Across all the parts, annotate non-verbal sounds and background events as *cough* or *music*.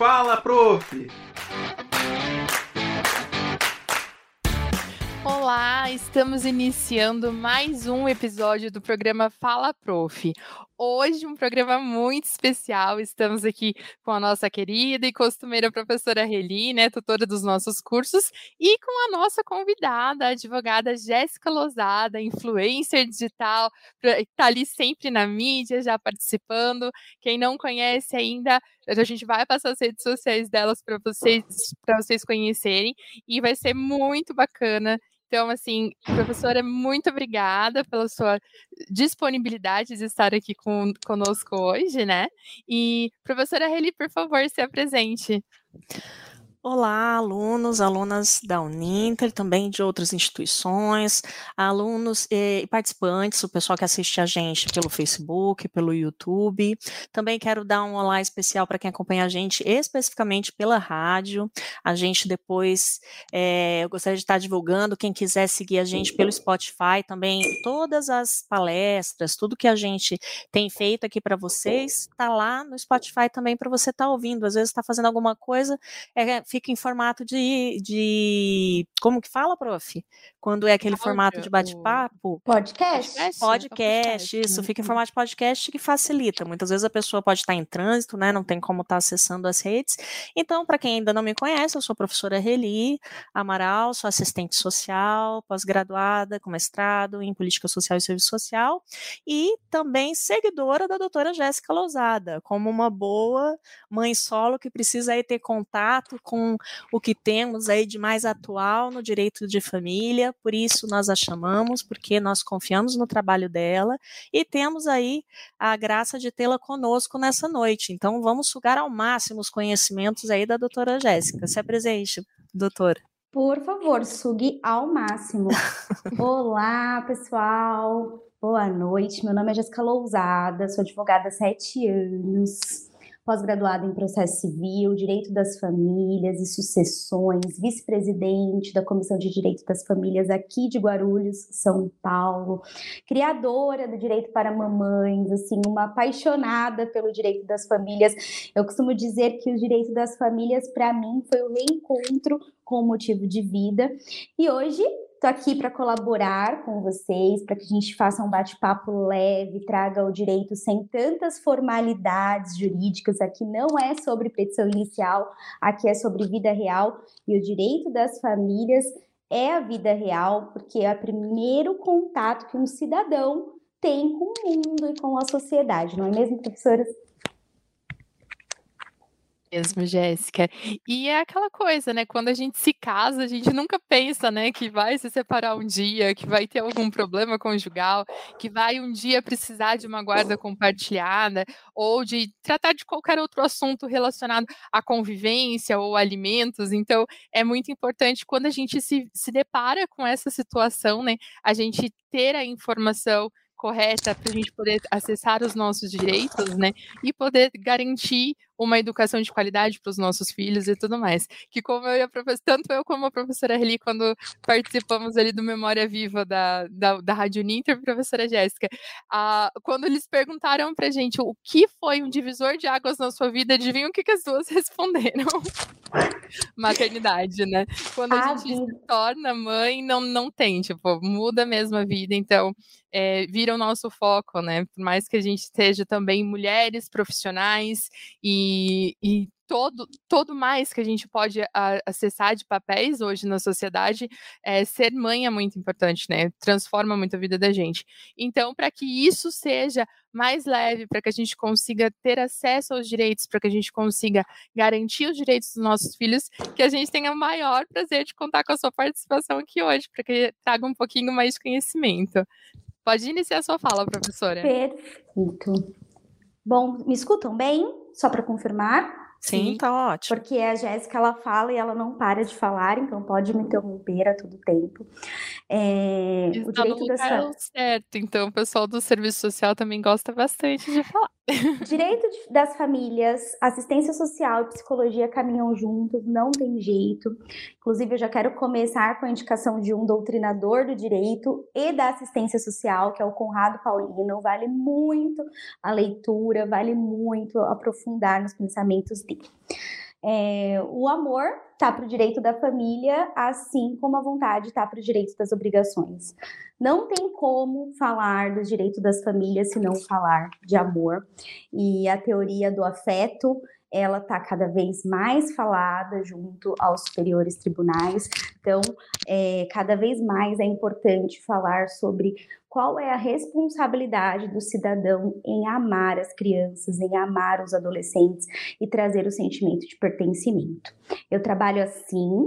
Fala, prof! Olá, estamos iniciando mais um episódio do programa Fala Prof. Hoje um programa muito especial. Estamos aqui com a nossa querida e costumeira professora Reli, né, tutora dos nossos cursos, e com a nossa convidada, a advogada Jéssica Lozada, influencer digital, está ali sempre na mídia, já participando. Quem não conhece ainda, a gente vai passar as redes sociais delas para vocês, para vocês conhecerem, e vai ser muito bacana então, assim, professora, muito obrigada pela sua disponibilidade de estar aqui com, conosco hoje, né? E, professora Reli, por favor, se apresente. Olá, alunos, alunas da Uninter, também de outras instituições, alunos e participantes, o pessoal que assiste a gente pelo Facebook, pelo YouTube. Também quero dar um olá especial para quem acompanha a gente especificamente pela rádio. A gente depois, é, eu gostaria de estar divulgando, quem quiser seguir a gente pelo Spotify, também todas as palestras, tudo que a gente tem feito aqui para vocês, está lá no Spotify também para você estar tá ouvindo. Às vezes está fazendo alguma coisa, é, fica em formato de, de. Como que fala, prof? Quando é aquele Áudio, formato de bate-papo? Podcast. Podcast, podcast isso, fica em formato de podcast que facilita. Muitas vezes a pessoa pode estar em trânsito, né? Não tem como estar acessando as redes. Então, para quem ainda não me conhece, eu sou a professora Reli Amaral, sou assistente social, pós-graduada com mestrado em política social e serviço social, e também seguidora da doutora Jéssica Lousada, como uma boa mãe solo que precisa aí ter contato com com o que temos aí de mais atual no direito de família, por isso nós a chamamos, porque nós confiamos no trabalho dela e temos aí a graça de tê-la conosco nessa noite. Então vamos sugar ao máximo os conhecimentos aí da doutora Jéssica. Se apresente, doutora. Por favor, sugue ao máximo. *laughs* Olá, pessoal. Boa noite. Meu nome é Jéssica Lousada, sou advogada há sete anos pós-graduada em processo civil, direito das famílias e sucessões, vice-presidente da Comissão de Direito das Famílias aqui de Guarulhos, São Paulo, criadora do direito para mamães, assim, uma apaixonada pelo direito das famílias. Eu costumo dizer que o direito das famílias para mim foi o reencontro com o motivo de vida. E hoje Estou aqui para colaborar com vocês, para que a gente faça um bate-papo leve, traga o direito sem tantas formalidades jurídicas. Aqui não é sobre petição inicial, aqui é sobre vida real e o direito das famílias é a vida real, porque é o primeiro contato que um cidadão tem com o mundo e com a sociedade, não é mesmo, professoras? Mesmo, Jéssica. E é aquela coisa, né? Quando a gente se casa, a gente nunca pensa, né, que vai se separar um dia, que vai ter algum problema conjugal, que vai um dia precisar de uma guarda compartilhada ou de tratar de qualquer outro assunto relacionado à convivência ou alimentos. Então, é muito importante quando a gente se, se depara com essa situação, né, a gente ter a informação correta para a gente poder acessar os nossos direitos, né? E poder garantir uma educação de qualidade para os nossos filhos e tudo mais. Que como eu e a professora, tanto eu como a professora Reli, quando participamos ali do Memória Viva da, da, da Rádio Ninter, professora Jéssica, ah, quando eles perguntaram para gente o que foi um divisor de águas na sua vida, adivinha o que, que as duas *laughs* responderam? Maternidade, né? Quando a, a gente se torna mãe, não, não tem, tipo, muda mesmo a vida, então é, vira o nosso foco, né? Por mais que a gente seja também mulheres profissionais e e, todo, todo mais que a gente pode acessar de papéis hoje na sociedade, é, ser mãe é muito importante, né? Transforma muito a vida da gente. Então, para que isso seja mais leve, para que a gente consiga ter acesso aos direitos, para que a gente consiga garantir os direitos dos nossos filhos, que a gente tenha o maior prazer de contar com a sua participação aqui hoje, para que traga um pouquinho mais de conhecimento. Pode iniciar a sua fala, professora. Perfeito. Bom, me escutam bem? Só para confirmar. Sim, tá ótimo. Porque a Jéssica ela fala e ela não para de falar, então pode me interromper a todo tempo. É, o direito das certo, então o pessoal do serviço social também gosta bastante de falar. *laughs* Direito das famílias, assistência social e psicologia caminham juntos, não tem jeito. Inclusive, eu já quero começar com a indicação de um doutrinador do direito e da assistência social, que é o Conrado Paulino. Vale muito a leitura, vale muito aprofundar nos pensamentos É, o amor está para o direito da família, assim como a vontade está para o direito das obrigações. Não tem como falar dos direitos das famílias se não falar de amor. E a teoria do afeto ela está cada vez mais falada junto aos superiores tribunais. Então, é, cada vez mais é importante falar sobre qual é a responsabilidade do cidadão em amar as crianças, em amar os adolescentes e trazer o sentimento de pertencimento. Eu trabalho assim,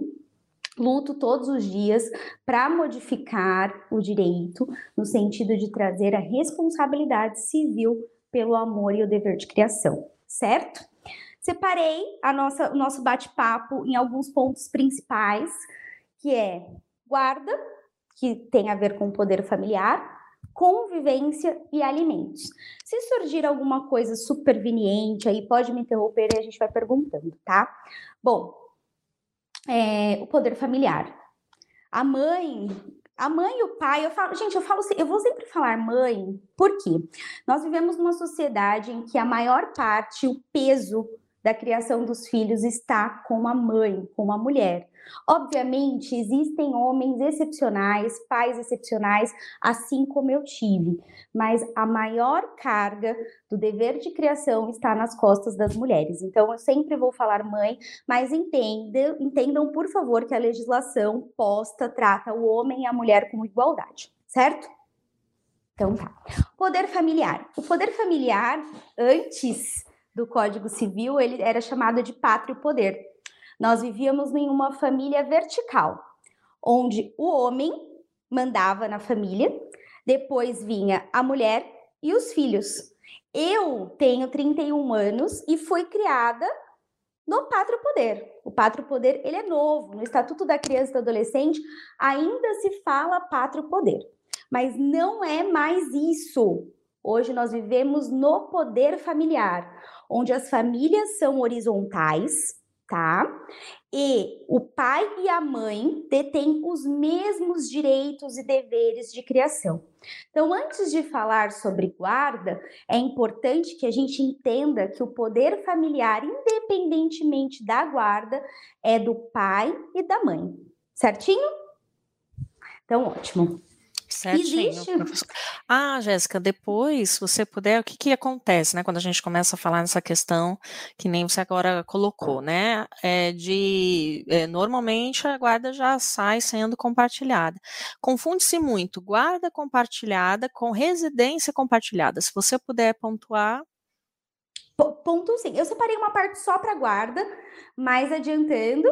luto todos os dias para modificar o direito no sentido de trazer a responsabilidade civil pelo amor e o dever de criação, certo? Separei a nossa, o nosso bate-papo em alguns pontos principais, que é guarda, que tem a ver com o poder familiar, convivência e alimentos. Se surgir alguma coisa superveniente aí, pode me interromper e a gente vai perguntando, tá? Bom, é, o poder familiar. A mãe, a mãe e o pai, eu falo, gente, eu falo, eu vou sempre falar mãe, por quê? Nós vivemos numa sociedade em que a maior parte, o peso da criação dos filhos está com a mãe, com a mulher. Obviamente, existem homens excepcionais, pais excepcionais, assim como eu tive, mas a maior carga do dever de criação está nas costas das mulheres. Então, eu sempre vou falar mãe, mas entendam, entendam, por favor, que a legislação posta trata o homem e a mulher com igualdade, certo? Então tá. Poder familiar. O poder familiar, antes do Código Civil, ele era chamado de pátrio poder. Nós vivíamos em uma família vertical, onde o homem mandava na família, depois vinha a mulher e os filhos. Eu tenho 31 anos e fui criada no pátrio poder. O pátrio poder, ele é novo, no Estatuto da Criança e do Adolescente ainda se fala pátrio poder. Mas não é mais isso. Hoje nós vivemos no poder familiar, onde as famílias são horizontais, tá? E o pai e a mãe detêm os mesmos direitos e deveres de criação. Então, antes de falar sobre guarda, é importante que a gente entenda que o poder familiar, independentemente da guarda, é do pai e da mãe. Certinho? Então, ótimo. Certinho, Existe. professor. Ah, Jéssica, depois, se você puder, o que que acontece, né, quando a gente começa a falar nessa questão, que nem você agora colocou, né, é de, é, normalmente a guarda já sai sendo compartilhada. Confunde-se muito guarda compartilhada com residência compartilhada. Se você puder pontuar. Ponto sim. Eu separei uma parte só para guarda, mas adiantando,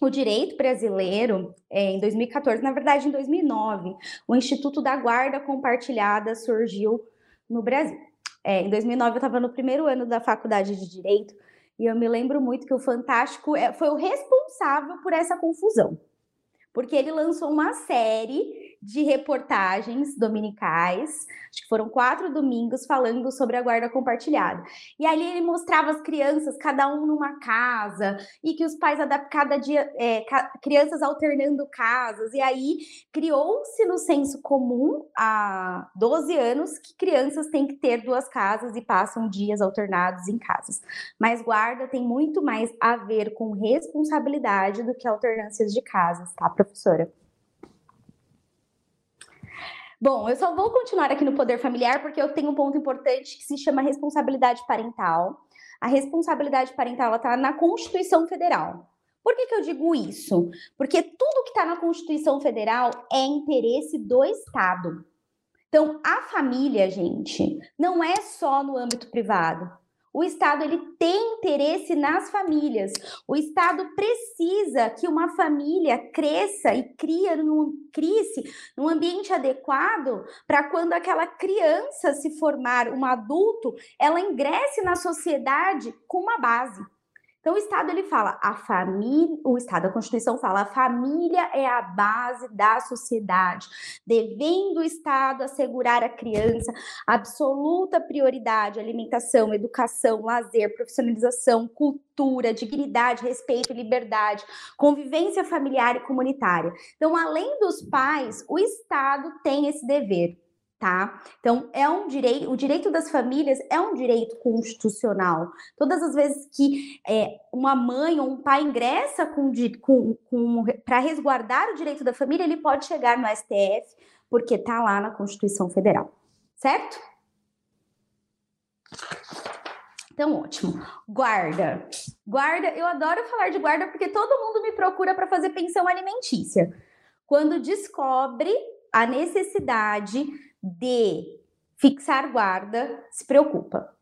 o direito brasileiro, é, em 2014, na verdade, em 2009, o Instituto da Guarda Compartilhada surgiu no Brasil. É, em 2009, eu estava no primeiro ano da faculdade de Direito e eu me lembro muito que o Fantástico é, foi o responsável por essa confusão, porque ele lançou uma série de reportagens dominicais, acho que foram quatro domingos, falando sobre a guarda compartilhada. E ali ele mostrava as crianças, cada um numa casa, e que os pais adaptam cada dia, é, crianças alternando casas, e aí criou-se no senso comum há 12 anos que crianças têm que ter duas casas e passam dias alternados em casas. Mas guarda tem muito mais a ver com responsabilidade do que alternâncias de casas, tá, professora? Bom, eu só vou continuar aqui no poder familiar porque eu tenho um ponto importante que se chama responsabilidade parental. A responsabilidade parental está na Constituição Federal. Por que, que eu digo isso? Porque tudo que está na Constituição Federal é interesse do Estado. Então, a família, gente, não é só no âmbito privado. O Estado ele tem interesse nas famílias. O Estado precisa que uma família cresça e cria num, crie-se num ambiente adequado para quando aquela criança se formar um adulto, ela ingresse na sociedade com uma base. Então, o Estado ele fala, a família, o Estado, a Constituição fala, a família é a base da sociedade, devendo o Estado assegurar à criança absoluta prioridade, alimentação, educação, lazer, profissionalização, cultura, dignidade, respeito, liberdade, convivência familiar e comunitária. Então, além dos pais, o Estado tem esse dever. Tá? Então, é um direito, o direito das famílias é um direito constitucional. Todas as vezes que é, uma mãe ou um pai ingressa com, com, com para resguardar o direito da família, ele pode chegar no STF, porque tá lá na Constituição Federal, certo? Então, ótimo. Guarda. Guarda, eu adoro falar de guarda porque todo mundo me procura para fazer pensão alimentícia. Quando descobre a necessidade de fixar guarda, se preocupa.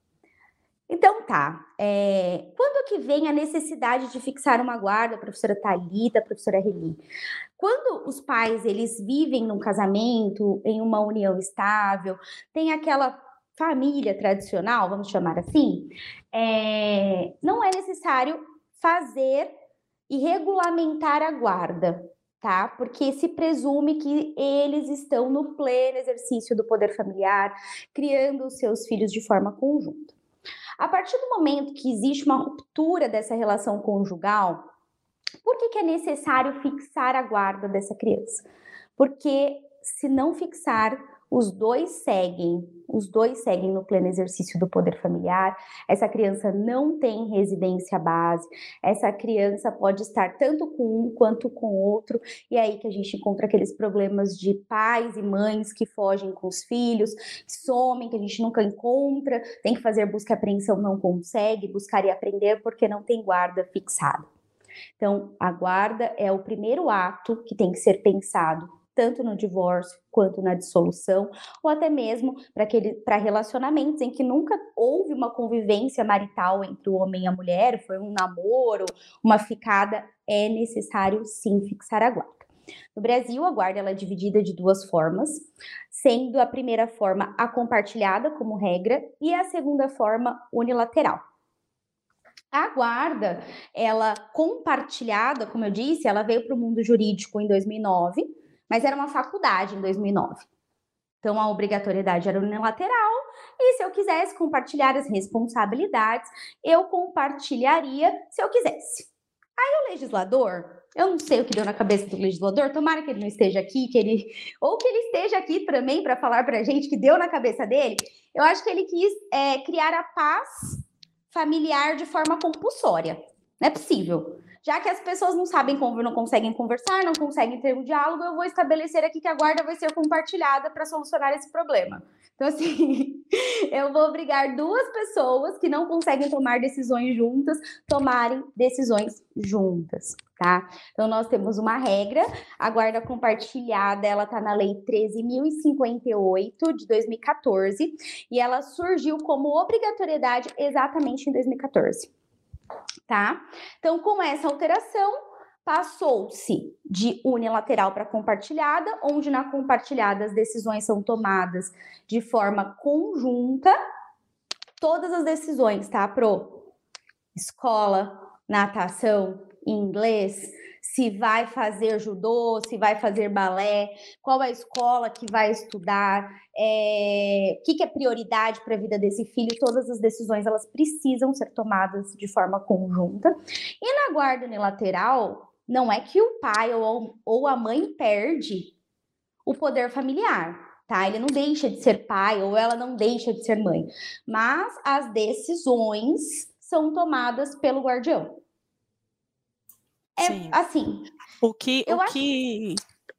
Então tá, é, quando que vem a necessidade de fixar uma guarda, professora Talita, professora Reli? Quando os pais eles vivem num casamento, em uma união estável, tem aquela família tradicional, vamos chamar assim, é, não é necessário fazer e regulamentar a guarda tá? Porque se presume que eles estão no pleno exercício do poder familiar, criando os seus filhos de forma conjunta. A partir do momento que existe uma ruptura dessa relação conjugal, por que, que é necessário fixar a guarda dessa criança? Porque se não fixar, os dois seguem, os dois seguem no pleno exercício do poder familiar. Essa criança não tem residência base, essa criança pode estar tanto com um quanto com outro, e é aí que a gente encontra aqueles problemas de pais e mães que fogem com os filhos, somem, que a gente nunca encontra, tem que fazer busca e apreensão, não consegue, buscar e aprender porque não tem guarda fixada. Então, a guarda é o primeiro ato que tem que ser pensado tanto no divórcio quanto na dissolução, ou até mesmo para relacionamentos em que nunca houve uma convivência marital entre o homem e a mulher, foi um namoro, uma ficada, é necessário sim fixar a guarda. No Brasil, a guarda ela é dividida de duas formas, sendo a primeira forma a compartilhada como regra e a segunda forma unilateral. A guarda, ela compartilhada, como eu disse, ela veio para o mundo jurídico em 2009, mas era uma faculdade em 2009. Então a obrigatoriedade era unilateral e se eu quisesse compartilhar as responsabilidades, eu compartilharia se eu quisesse. Aí o legislador, eu não sei o que deu na cabeça do legislador, tomara que ele não esteja aqui, que ele ou que ele esteja aqui também para falar para a gente que deu na cabeça dele. Eu acho que ele quis é, criar a paz familiar de forma compulsória. Não é possível. Já que as pessoas não sabem como, não conseguem conversar, não conseguem ter um diálogo, eu vou estabelecer aqui que a guarda vai ser compartilhada para solucionar esse problema. Então, assim, *laughs* eu vou obrigar duas pessoas que não conseguem tomar decisões juntas, tomarem decisões juntas, tá? Então, nós temos uma regra, a guarda compartilhada, ela está na Lei 13.058 de 2014, e ela surgiu como obrigatoriedade exatamente em 2014 tá? Então, com essa alteração, passou-se de unilateral para compartilhada, onde na compartilhada as decisões são tomadas de forma conjunta. Todas as decisões, tá, pro? Escola, natação, inglês, se vai fazer judô, se vai fazer balé, qual a escola que vai estudar, é, o que, que é prioridade para a vida desse filho, todas as decisões elas precisam ser tomadas de forma conjunta. E na guarda unilateral, não é que o pai ou, ou a mãe perde o poder familiar, tá? Ele não deixa de ser pai ou ela não deixa de ser mãe, mas as decisões são tomadas pelo guardião. É Sim. assim. O que, o acho... que,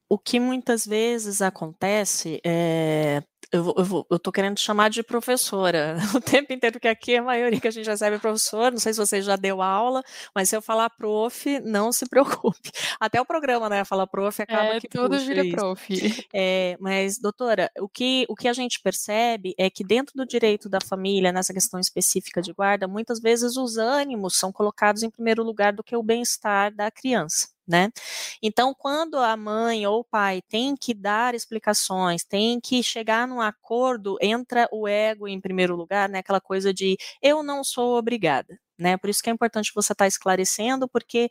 o que muitas vezes acontece é eu, eu, eu tô querendo chamar de professora *laughs* o tempo inteiro, porque aqui a maioria que a gente recebe é professor, não sei se você já deu aula, mas se eu falar prof, não se *laughs* preocupe. Até o programa, né, fala prof, acaba é, que tudo vira isso. prof. É, mas, doutora, o que, o que a gente percebe é que dentro do direito da família, nessa questão específica de guarda, muitas vezes os ânimos são colocados em primeiro lugar do que o bem-estar da criança né? Então, quando a mãe ou o pai tem que dar explicações, tem que chegar num acordo, entra o ego em primeiro lugar, né? Aquela coisa de eu não sou obrigada. Né? Por isso que é importante você estar tá esclarecendo, porque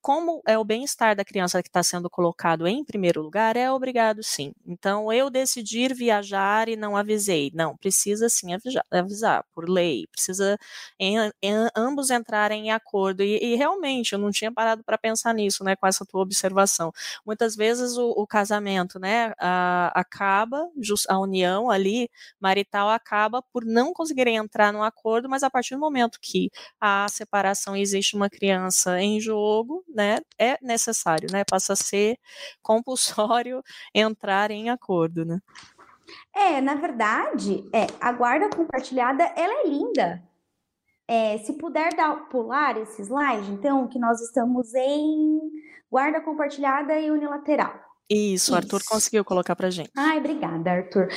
como é o bem-estar da criança que está sendo colocado em primeiro lugar, é obrigado sim. Então, eu decidir viajar e não avisei. Não, precisa sim avisar, avisar por lei, precisa em, em, ambos entrarem em acordo. E, e, realmente, eu não tinha parado para pensar nisso, né, com essa tua observação. Muitas vezes o, o casamento, né, a, acaba, a união ali marital acaba por não conseguirem entrar num acordo, mas a partir do momento que a separação existe uma criança em jogo, né, é necessário, né, passa a ser compulsório *laughs* entrar em acordo, né. É, na verdade, é, a guarda compartilhada, ela é linda. É, se puder dar, pular esse slide, então, que nós estamos em guarda compartilhada e unilateral. Isso, Isso. Arthur conseguiu colocar para gente. Ai, obrigada, Arthur.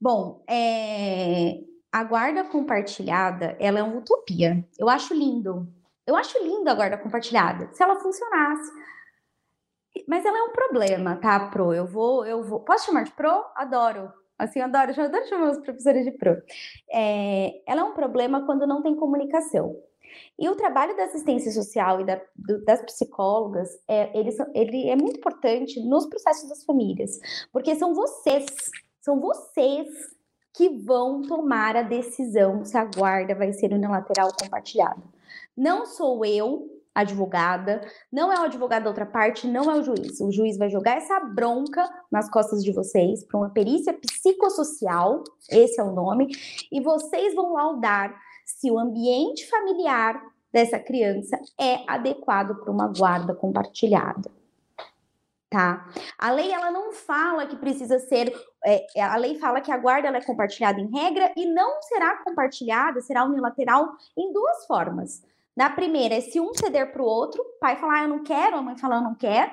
Bom, é, a guarda compartilhada, ela é uma utopia. Eu acho lindo. Eu acho lindo a guarda compartilhada, se ela funcionasse. Mas ela é um problema, tá, Pro? Eu vou, eu vou. Posso chamar de Pro? Adoro. Assim, adoro, eu adoro chamar os professores de Pro. É, ela é um problema quando não tem comunicação. E o trabalho da assistência social e da, do, das psicólogas, é, ele, ele é muito importante nos processos das famílias, porque são vocês, são vocês que vão tomar a decisão se a guarda vai ser unilateral ou compartilhada. Não sou eu, advogada, não é o advogado da outra parte, não é o juiz. O juiz vai jogar essa bronca nas costas de vocês para uma perícia psicossocial, esse é o nome, e vocês vão laudar se o ambiente familiar dessa criança é adequado para uma guarda compartilhada tá? A lei ela não fala que precisa ser, é, é, a lei fala que a guarda é compartilhada em regra e não será compartilhada, será unilateral em duas formas. Na primeira é se um ceder para o outro, pai falar ah, eu não quero, a mãe falar eu não quero,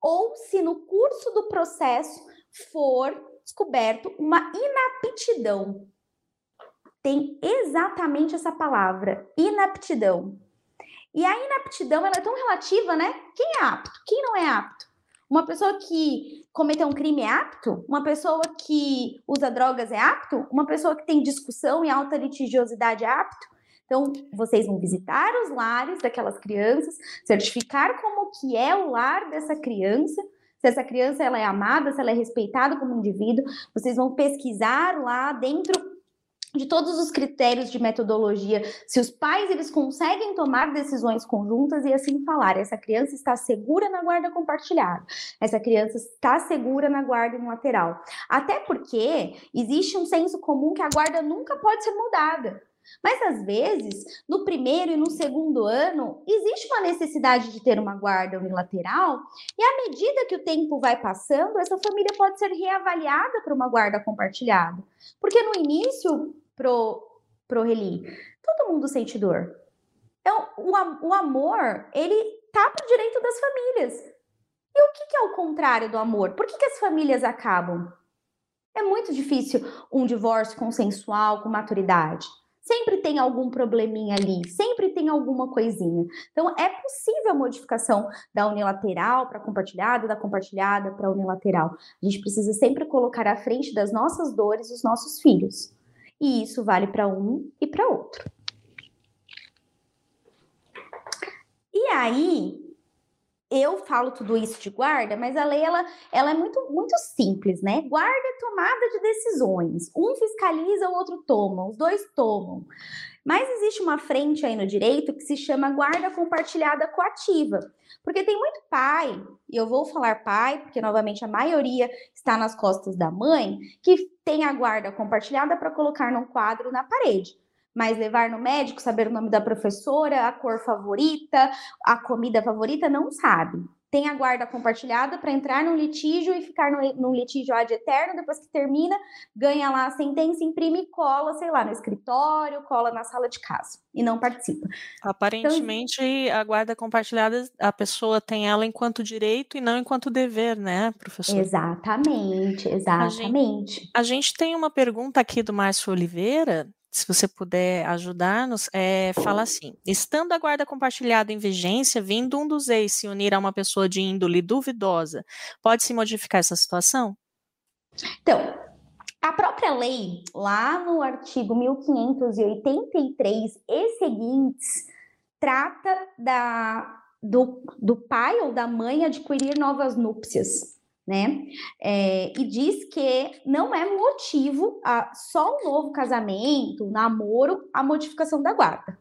ou se no curso do processo for descoberto uma inaptidão. Tem exatamente essa palavra, inaptidão. E a inaptidão ela é tão relativa, né? Quem é apto? Quem não é apto? Uma pessoa que cometeu um crime é apto? Uma pessoa que usa drogas é apto? Uma pessoa que tem discussão e alta litigiosidade é apto? Então, vocês vão visitar os lares daquelas crianças, certificar como que é o lar dessa criança, se essa criança ela é amada, se ela é respeitada como indivíduo, vocês vão pesquisar lá dentro de todos os critérios de metodologia, se os pais eles conseguem tomar decisões conjuntas e assim falar, essa criança está segura na guarda compartilhada, essa criança está segura na guarda em lateral. Até porque existe um senso comum que a guarda nunca pode ser mudada. Mas às vezes, no primeiro e no segundo ano, existe uma necessidade de ter uma guarda unilateral, e à medida que o tempo vai passando, essa família pode ser reavaliada para uma guarda compartilhada. Porque no início, pro, pro Reli, todo mundo sente dor. Então, o, o amor, ele tá pro direito das famílias. E o que, que é o contrário do amor? Por que, que as famílias acabam? É muito difícil um divórcio consensual, com maturidade. Sempre tem algum probleminha ali, sempre tem alguma coisinha. Então, é possível a modificação da unilateral para compartilhada, da compartilhada para unilateral. A gente precisa sempre colocar à frente das nossas dores os nossos filhos. E isso vale para um e para outro. E aí, eu falo tudo isso de guarda, mas a lei ela, ela é muito, muito simples, né? Guarda é tomada de decisões. Um fiscaliza, o outro toma, os dois tomam. Mas existe uma frente aí no direito que se chama guarda compartilhada coativa. Porque tem muito pai, e eu vou falar pai, porque novamente a maioria está nas costas da mãe, que tem a guarda compartilhada para colocar num quadro na parede mas levar no médico, saber o nome da professora, a cor favorita, a comida favorita, não sabe. Tem a guarda compartilhada para entrar num litígio e ficar no, num litígio ad eterno, depois que termina, ganha lá a sentença, imprime e cola, sei lá, no escritório, cola na sala de casa e não participa. Aparentemente, então, a guarda compartilhada, a pessoa tem ela enquanto direito e não enquanto dever, né, professor? Exatamente, exatamente. A gente, a gente tem uma pergunta aqui do Márcio Oliveira, se você puder ajudar-nos, é, fala assim: estando a guarda compartilhada em vigência, vindo um dos ex se unir a uma pessoa de índole duvidosa, pode-se modificar essa situação? Então, A própria lei, lá no artigo 1583 e seguintes, trata da, do, do pai ou da mãe adquirir novas núpcias. Né? É, e diz que não é motivo a, só o novo casamento, o namoro, a modificação da guarda.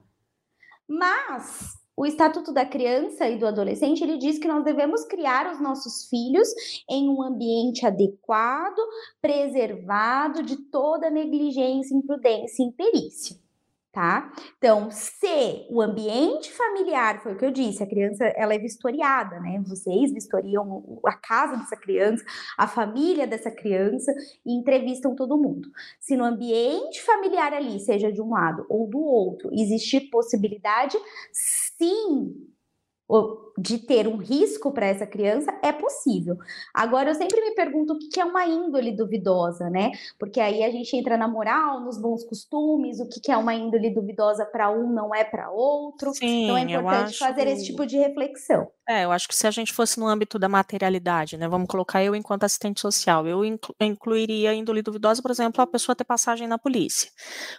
Mas o Estatuto da Criança e do Adolescente, ele diz que nós devemos criar os nossos filhos em um ambiente adequado, preservado de toda negligência, imprudência e imperícia tá? Então, se o ambiente familiar, foi o que eu disse, a criança ela é vistoriada, né? Vocês vistoriam a casa dessa criança, a família dessa criança e entrevistam todo mundo. Se no ambiente familiar ali, seja de um lado ou do outro, existir possibilidade, sim, de ter um risco para essa criança é possível. Agora, eu sempre me pergunto o que é uma índole duvidosa, né? Porque aí a gente entra na moral, nos bons costumes, o que é uma índole duvidosa para um não é para outro. Sim, então é importante fazer que... esse tipo de reflexão. É, eu acho que se a gente fosse no âmbito da materialidade, né? Vamos colocar eu enquanto assistente social, eu inclu incluiria índole duvidosa, por exemplo, a pessoa ter passagem na polícia.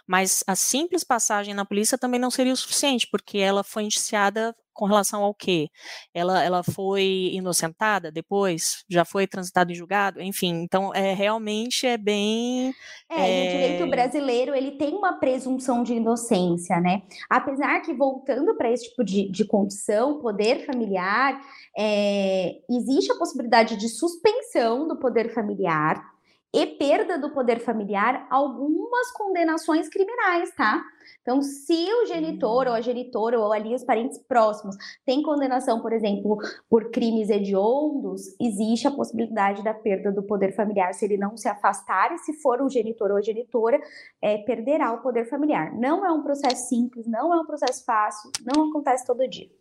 Mas a simples passagem na polícia também não seria o suficiente, porque ela foi indiciada com relação ao quê? Ela, ela foi inocentada depois? Já foi transitado em julgado? Enfim, então é realmente é bem. É, é... o direito brasileiro ele tem uma presunção de inocência, né? Apesar que, voltando para esse tipo de, de condição, poder familiar, é, existe a possibilidade de suspensão do poder familiar e perda do poder familiar algumas condenações criminais, tá? Então, se o genitor ou a genitora ou ali os parentes próximos têm condenação, por exemplo, por crimes hediondos, existe a possibilidade da perda do poder familiar. Se ele não se afastar e se for o genitor ou a genitora, é, perderá o poder familiar. Não é um processo simples, não é um processo fácil, não acontece todo dia.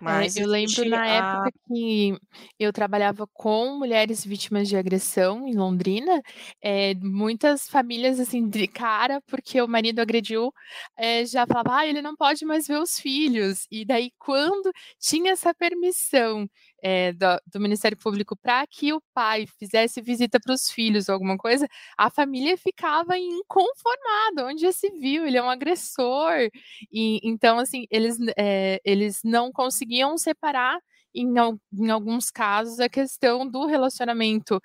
Mas é, eu lembro na a... época que eu trabalhava com mulheres vítimas de agressão em Londrina, é, muitas famílias assim de cara porque o marido agrediu, é, já falava, ah, ele não pode mais ver os filhos. E daí quando tinha essa permissão é, do, do, Ministério Público para que o pai fizesse visita para os filhos ou alguma coisa, a família ficava inconformada. Onde já se viu? Ele é um agressor. E, então, assim, eles, é, eles não conseguiam separar em, em alguns casos, a questão do relacionamento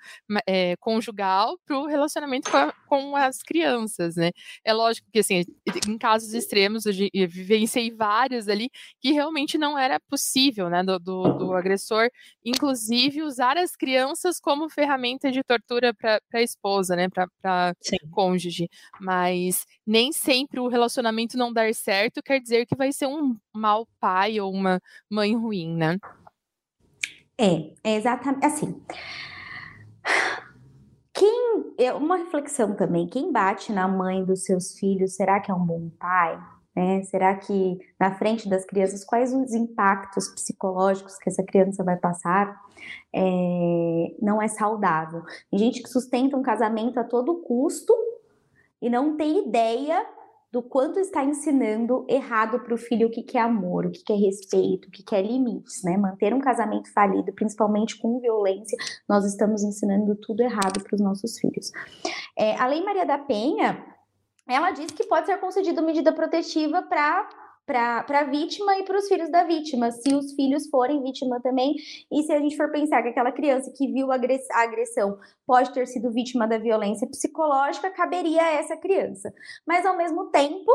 é, conjugal para o relacionamento com, a, com, as crianças, né? É lógico que, assim, em casos extremos, eu, eu vivenciei vários ali que realmente não era possível, né, do, do, do agressor, inclusive, usar as crianças como ferramenta de tortura para a esposa, né, para cônjuge. Mas nem sempre o relacionamento não dar certo quer dizer que vai ser um mau pai ou uma mãe ruim, né? É, é exatamente assim. Quem, é uma reflexão também, quem bate na mãe dos seus filhos, será que é um bom pai? Né? Será que na frente das crianças, quais os impactos psicológicos que essa criança vai passar? É, não é saudável. Tem gente que sustenta um casamento a todo custo e não tem ideia do quanto está ensinando errado para o filho o que, que é amor, o que, que é respeito, o que, que é limites, né? Manter um casamento falido, principalmente com violência, nós estamos ensinando tudo errado para os nossos filhos. É, a Lei Maria da Penha, ela diz que pode ser concedida medida protetiva para para a vítima e para os filhos da vítima, se os filhos forem vítima também, e se a gente for pensar que aquela criança que viu a agressão pode ter sido vítima da violência psicológica, caberia a essa criança. Mas ao mesmo tempo,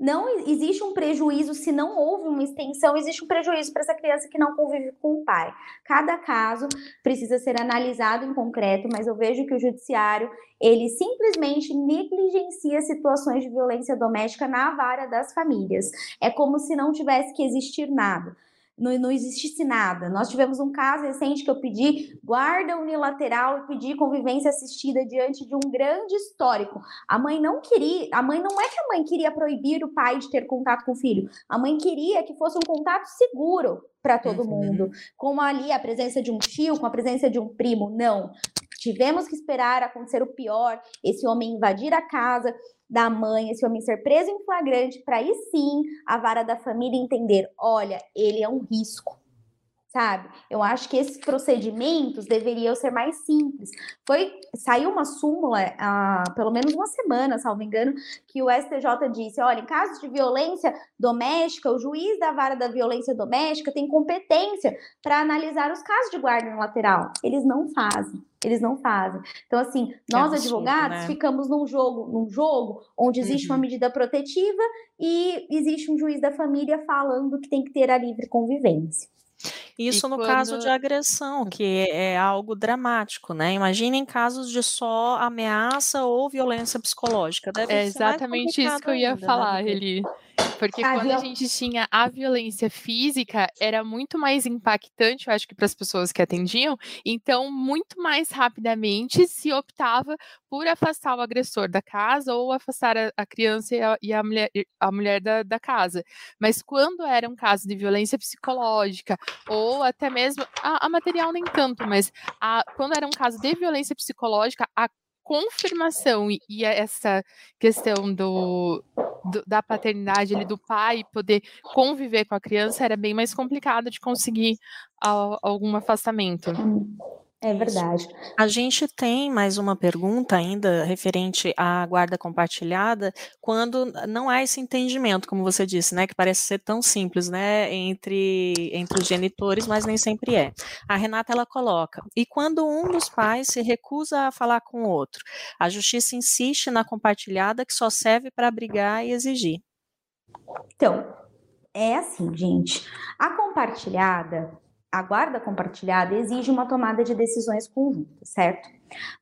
não existe um prejuízo se não houve uma extensão, existe um prejuízo para essa criança que não convive com o pai. Cada caso precisa ser analisado em concreto, mas eu vejo que o judiciário ele simplesmente negligencia situações de violência doméstica na vara das famílias. É como se não tivesse que existir nada não, não existisse nada. Nós tivemos um caso recente que eu pedi guarda unilateral e pedi convivência assistida diante de um grande histórico. A mãe não queria, a mãe não é que a mãe queria proibir o pai de ter contato com o filho. A mãe queria que fosse um contato seguro para todo uhum. mundo, como ali a presença de um tio, com a presença de um primo. Não. Tivemos que esperar acontecer o pior, esse homem invadir a casa, da mãe, esse homem ser preso em flagrante, para aí sim a vara da família entender: olha, ele é um risco. Sabe? Eu acho que esses procedimentos deveriam ser mais simples. Foi saiu uma súmula há pelo menos uma semana, salvo engano, que o STJ disse: olha, em casos de violência doméstica, o juiz da vara da violência doméstica tem competência para analisar os casos de guarda lateral. Eles não fazem. Eles não fazem. Então, assim, nós advogados né? ficamos num jogo, num jogo onde existe uhum. uma medida protetiva e existe um juiz da família falando que tem que ter a livre convivência. Isso e no quando... caso de agressão, que é, é algo dramático, né? Imaginem casos de só ameaça ou violência psicológica. Deve é exatamente isso que eu ia ainda, né, falar, né? Eli. Porque ah, quando a gente tinha a violência física, era muito mais impactante, eu acho que para as pessoas que atendiam, então muito mais rapidamente se optava por afastar o agressor da casa ou afastar a, a criança e, a, e a, mulher, a mulher da, da casa. Mas quando era um caso de violência psicológica ou até mesmo a, a material nem tanto, mas a, quando era um caso de violência psicológica, a confirmação e, essa questão do, do, da paternidade ali, do pai poder conviver com a criança era bem mais complicado de conseguir algum afastamento. Hum. É verdade. A gente tem mais uma pergunta ainda referente à guarda compartilhada, quando não há esse entendimento, como você disse, né, que parece ser tão simples, né, entre, entre os genitores, mas nem sempre é. A Renata ela coloca: e quando um dos pais se recusa a falar com o outro, a justiça insiste na compartilhada que só serve para brigar e exigir. Então, é assim, gente. A compartilhada a guarda compartilhada exige uma tomada de decisões conjuntas, certo?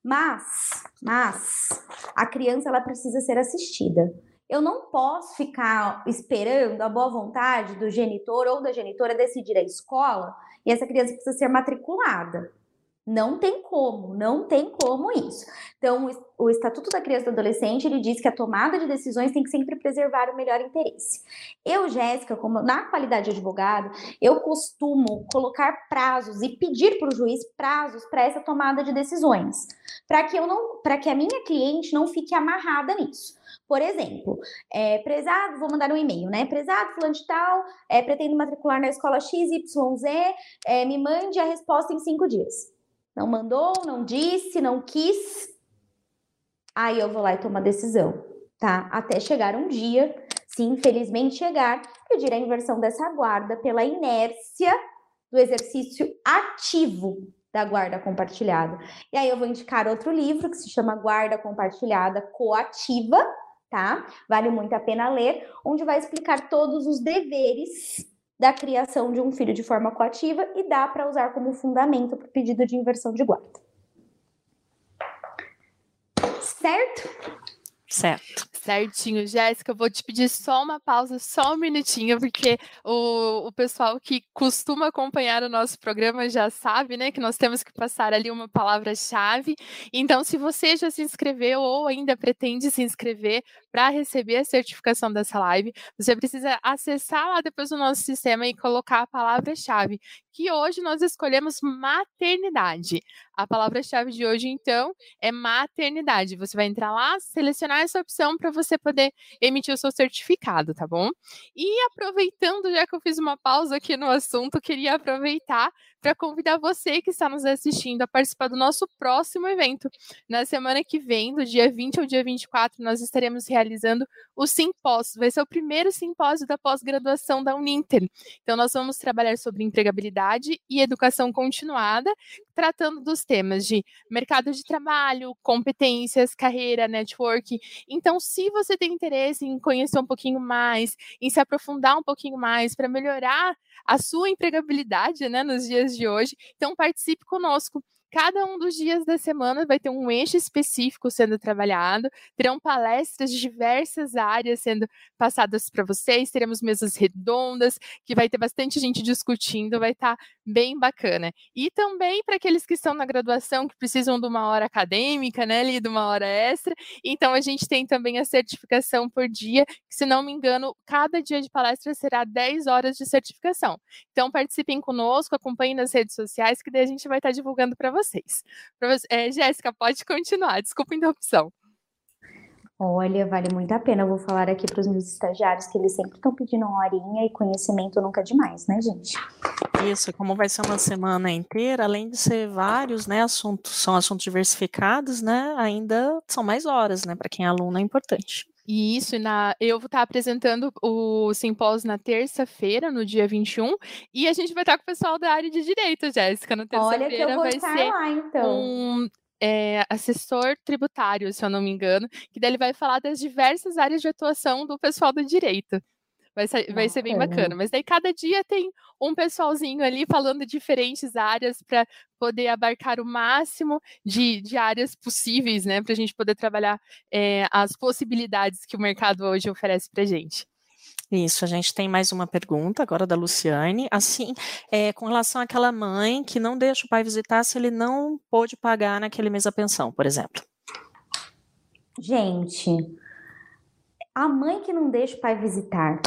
Mas, mas a criança ela precisa ser assistida. Eu não posso ficar esperando a boa vontade do genitor ou da genitora decidir a escola e essa criança precisa ser matriculada. Não tem como, não tem como isso. Então, o Estatuto da Criança e do Adolescente, ele diz que a tomada de decisões tem que sempre preservar o melhor interesse. Eu, Jéssica, como na qualidade de advogado, eu costumo colocar prazos e pedir para o juiz prazos para essa tomada de decisões, para que eu não, para que a minha cliente não fique amarrada nisso. Por exemplo, é, prezado, vou mandar um e-mail, né? Prezado, fulano de tal, é, pretendo matricular na escola XYZ, é, me mande a resposta em cinco dias. Não mandou, não disse, não quis. Aí eu vou lá e tomo a decisão, tá? Até chegar um dia, se infelizmente chegar, pedir a inversão dessa guarda pela inércia do exercício ativo da guarda compartilhada. E aí eu vou indicar outro livro que se chama Guarda Compartilhada Coativa, tá? Vale muito a pena ler, onde vai explicar todos os deveres da criação de um filho de forma coativa e dá para usar como fundamento para o pedido de inversão de guarda. Certo? Certo. Certinho, Jéssica, eu vou te pedir só uma pausa, só um minutinho, porque o, o pessoal que costuma acompanhar o nosso programa já sabe, né, que nós temos que passar ali uma palavra-chave. Então, se você já se inscreveu ou ainda pretende se inscrever para receber a certificação dessa live, você precisa acessar lá depois o nosso sistema e colocar a palavra-chave, que hoje nós escolhemos maternidade. A palavra-chave de hoje, então, é maternidade. Você vai entrar lá, selecionar essa opção para você poder emitir o seu certificado, tá bom? E aproveitando, já que eu fiz uma pausa aqui no assunto, queria aproveitar para convidar você que está nos assistindo a participar do nosso próximo evento. Na semana que vem, do dia 20 ao dia 24, nós estaremos realizando o simpósio. Vai ser o primeiro simpósio da pós-graduação da Uninter. Então, nós vamos trabalhar sobre empregabilidade e educação continuada, tratando dos temas de mercado de trabalho, competências, carreira, network. Então, se você tem interesse em conhecer um pouquinho mais, em se aprofundar um pouquinho mais para melhorar a sua empregabilidade né, nos dias de hoje. Então, participe conosco. Cada um dos dias da semana vai ter um eixo específico sendo trabalhado, terão palestras de diversas áreas sendo passadas para vocês, teremos mesas redondas, que vai ter bastante gente discutindo, vai estar tá bem bacana. E também para aqueles que estão na graduação, que precisam de uma hora acadêmica, né, ali, de uma hora extra, então a gente tem também a certificação por dia, que se não me engano, cada dia de palestra será 10 horas de certificação. Então participem conosco, acompanhem nas redes sociais, que daí a gente vai estar tá divulgando para vocês. É, Jéssica, pode continuar, desculpa a interrupção. Olha, vale muito a pena. Eu vou falar aqui para os meus estagiários que eles sempre estão pedindo uma horinha e conhecimento nunca é demais, né, gente? Isso, como vai ser uma semana inteira, além de ser vários, né, assuntos, são assuntos diversificados, né, ainda são mais horas, né, para quem é aluno é importante. Isso, na, eu vou estar apresentando o simpósio na terça-feira, no dia 21, e a gente vai estar com o pessoal da área de direito, Jéssica, na terça-feira. Olha que eu vou vai estar ser lá, então. um é, assessor tributário, se eu não me engano, que daí ele vai falar das diversas áreas de atuação do pessoal do direito. Vai ser, vai ser bem bacana. Mas daí cada dia tem um pessoalzinho ali falando de diferentes áreas para poder abarcar o máximo de, de áreas possíveis, né? Para a gente poder trabalhar é, as possibilidades que o mercado hoje oferece para a gente. Isso, a gente tem mais uma pergunta agora da Luciane. Assim, é, com relação àquela mãe que não deixa o pai visitar se ele não pôde pagar naquele mês a pensão, por exemplo. Gente, a mãe que não deixa o pai visitar.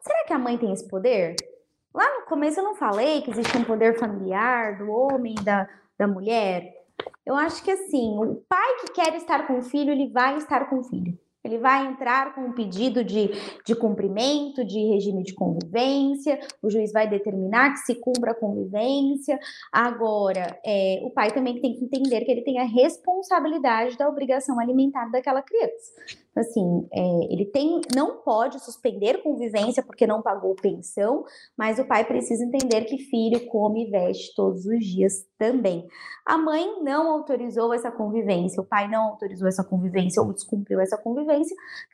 Será que a mãe tem esse poder? Lá no começo eu não falei que existe um poder familiar do homem, da, da mulher. Eu acho que assim, o pai que quer estar com o filho, ele vai estar com o filho. Ele vai entrar com um pedido de, de cumprimento, de regime de convivência, o juiz vai determinar que se cumpra a convivência. Agora, é, o pai também tem que entender que ele tem a responsabilidade da obrigação alimentar daquela criança. Assim, é, ele tem, não pode suspender convivência porque não pagou pensão, mas o pai precisa entender que filho come e veste todos os dias também. A mãe não autorizou essa convivência, o pai não autorizou essa convivência ou descumpriu essa convivência,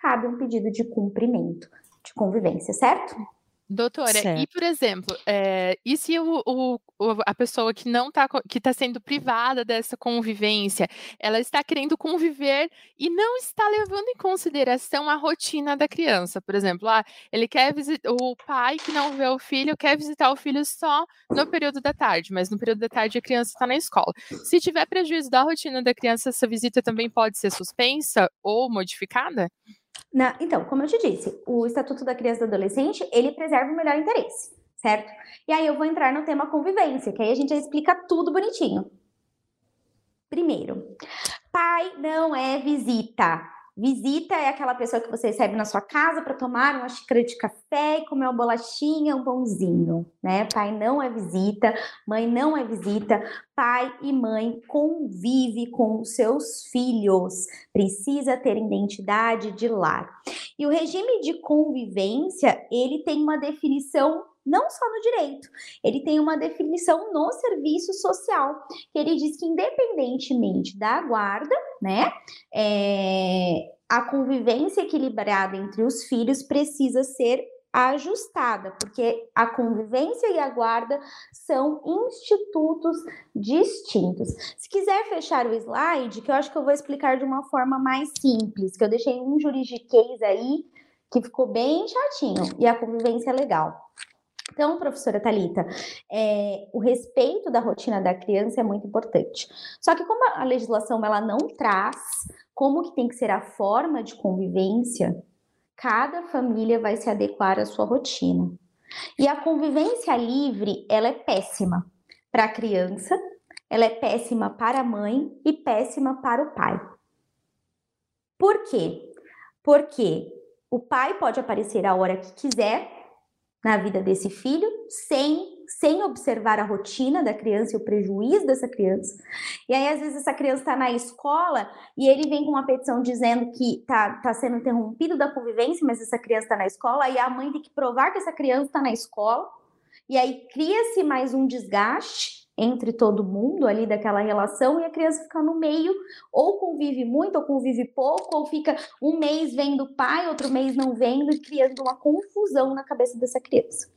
cabe um pedido de cumprimento de convivência, certo? Doutora, certo. e por exemplo, é, e se o, o, a pessoa que não está que está sendo privada dessa convivência, ela está querendo conviver e não está levando em consideração a rotina da criança, por exemplo, ah, ele quer visitar o pai que não vê o filho quer visitar o filho só no período da tarde, mas no período da tarde a criança está na escola. Se tiver prejuízo da rotina da criança, essa visita também pode ser suspensa ou modificada? Na, então, como eu te disse, o Estatuto da Criança e do Adolescente, ele preserva o melhor interesse, certo? E aí eu vou entrar no tema convivência, que aí a gente já explica tudo bonitinho. Primeiro, pai não é visita. Visita é aquela pessoa que você recebe na sua casa para tomar uma xícara de café e comer uma bolachinha, um pãozinho, né? Pai não é visita, mãe não é visita. Pai e mãe convive com os seus filhos, precisa ter identidade de lar. E o regime de convivência, ele tem uma definição não só no direito, ele tem uma definição no serviço social, que ele diz que independentemente da guarda, né, é, a convivência equilibrada entre os filhos precisa ser ajustada, porque a convivência e a guarda são institutos distintos. Se quiser fechar o slide, que eu acho que eu vou explicar de uma forma mais simples, que eu deixei um juridiquês aí que ficou bem chatinho e a convivência é legal. Então, professora Talita, é, o respeito da rotina da criança é muito importante. Só que como a legislação ela não traz como que tem que ser a forma de convivência, cada família vai se adequar à sua rotina. E a convivência livre, ela é péssima para a criança, ela é péssima para a mãe e péssima para o pai. Por quê? Porque o pai pode aparecer a hora que quiser, na vida desse filho, sem sem observar a rotina da criança e o prejuízo dessa criança. E aí, às vezes, essa criança está na escola e ele vem com uma petição dizendo que está tá sendo interrompido da convivência, mas essa criança está na escola, e a mãe tem que provar que essa criança está na escola. E aí cria-se mais um desgaste entre todo mundo ali daquela relação e a criança fica no meio, ou convive muito, ou convive pouco, ou fica um mês vendo o pai, outro mês não vendo, e criando uma confusão na cabeça dessa criança.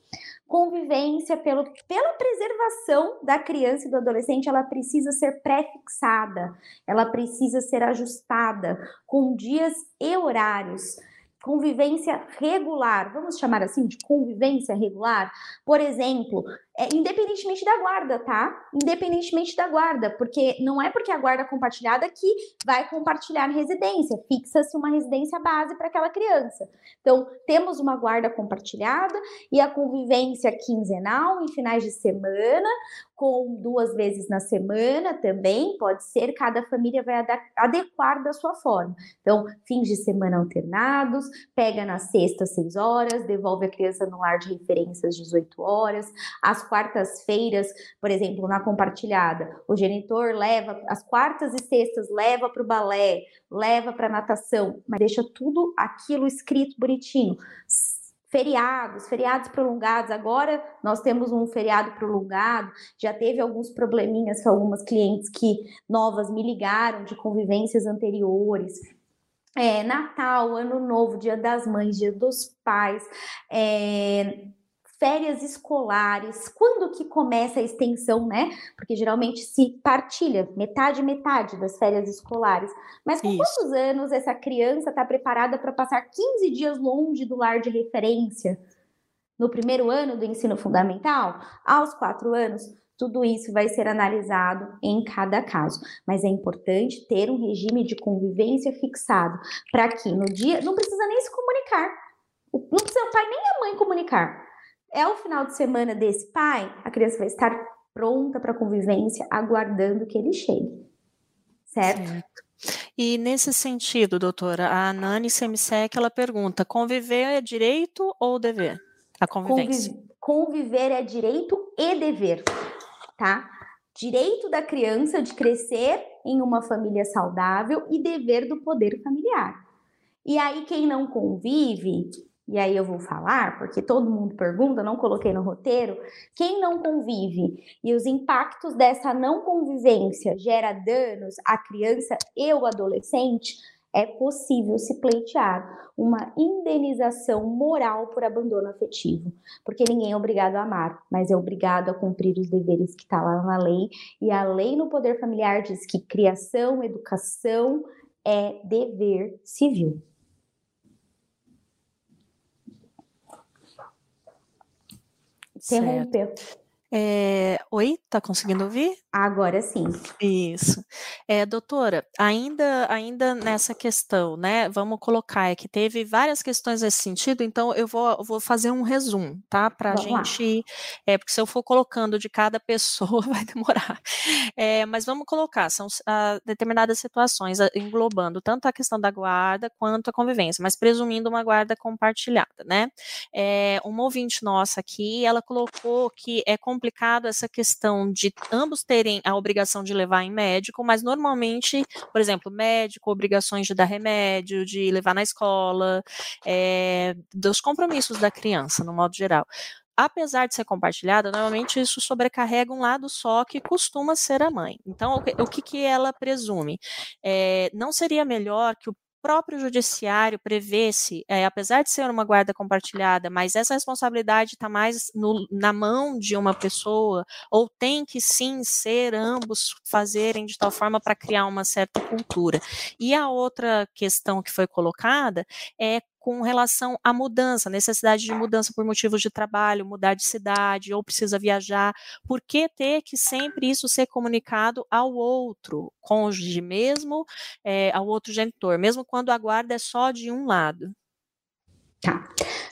Convivência pelo, pela preservação da criança e do adolescente, ela precisa ser pré-fixada, ela precisa ser ajustada com dias e horários convivência regular, vamos chamar assim de convivência regular, por exemplo, é, independentemente da guarda, tá? Independentemente da guarda, porque não é porque a guarda compartilhada que vai compartilhar residência, fixa-se uma residência base para aquela criança. Então, temos uma guarda compartilhada e a convivência quinzenal em finais de semana, com duas vezes na semana também, pode ser, cada família vai adequar da sua forma. Então, fins de semana alternados, pega na sexta, seis horas, devolve a criança no lar de referência às 18 horas, as quartas-feiras, por exemplo, na compartilhada, o genitor leva as quartas e sextas, leva para o balé, leva para natação, mas deixa tudo aquilo escrito bonitinho feriados, feriados prolongados. Agora nós temos um feriado prolongado. Já teve alguns probleminhas com algumas clientes que novas me ligaram de convivências anteriores. É, Natal, Ano Novo, Dia das Mães, Dia dos Pais, é, férias escolares, quando que começa a extensão, né? Porque geralmente se partilha metade metade das férias escolares. Mas com Isso. quantos anos essa criança está preparada para passar 15 dias longe do lar de referência? No primeiro ano do ensino fundamental, aos quatro anos, tudo isso vai ser analisado em cada caso, mas é importante ter um regime de convivência fixado para que no dia não precisa nem se comunicar, não precisa o pai nem a mãe comunicar é o final de semana desse pai, a criança vai estar pronta para a convivência, aguardando que ele chegue. Certo? certo? E nesse sentido, doutora, a Nani Semsec, ela pergunta, conviver é direito ou dever? A convivência. Conviver é direito e dever, tá? Direito da criança de crescer em uma família saudável e dever do poder familiar. E aí, quem não convive, e aí eu vou falar, porque todo mundo pergunta, não coloquei no roteiro, quem não convive e os impactos dessa não convivência gera danos à criança e adolescente, é possível se pleitear uma indenização moral por abandono afetivo, porque ninguém é obrigado a amar, mas é obrigado a cumprir os deveres que está lá na lei, e a lei no poder familiar diz que criação, educação é dever civil. Interrompeu. É, oi, tá conseguindo ouvir? Agora sim. Isso. É, doutora, ainda, ainda nessa questão, né? Vamos colocar é que teve várias questões nesse sentido, então eu vou, vou fazer um resumo, tá? Para a gente. É, porque se eu for colocando de cada *laughs* pessoa, vai demorar. É, mas vamos colocar, são uh, determinadas situações, uh, englobando tanto a questão da guarda quanto a convivência, mas presumindo uma guarda compartilhada, né? É, uma ouvinte nossa aqui, ela colocou que é complicado essa questão de ambos terem a obrigação de levar em médico, mas normalmente, por exemplo, médico, obrigações de dar remédio, de levar na escola, é, dos compromissos da criança, no modo geral apesar de ser compartilhada, normalmente isso sobrecarrega um lado só que costuma ser a mãe. Então, o que, que ela presume? É, não seria melhor que o próprio judiciário prevê-se, é, apesar de ser uma guarda compartilhada, mas essa responsabilidade está mais no, na mão de uma pessoa, ou tem que sim ser ambos fazerem de tal forma para criar uma certa cultura. E a outra questão que foi colocada é com relação à mudança, necessidade de mudança por motivos de trabalho, mudar de cidade, ou precisa viajar, por que ter que sempre isso ser comunicado ao outro cônjuge mesmo, é, ao outro genitor, mesmo quando a guarda é só de um lado? Tá.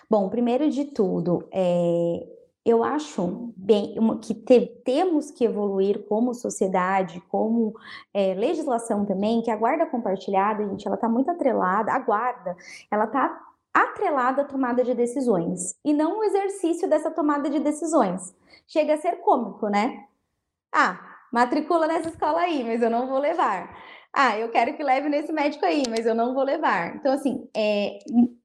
Bom, primeiro de tudo, é, eu acho bem que te, temos que evoluir como sociedade, como é, legislação também, que a guarda compartilhada, gente, ela está muito atrelada, a guarda, ela está atrelada à tomada de decisões e não o exercício dessa tomada de decisões. Chega a ser cômico, né? Ah, matricula nessa escola aí, mas eu não vou levar. Ah, eu quero que leve nesse médico aí, mas eu não vou levar. Então, assim, é,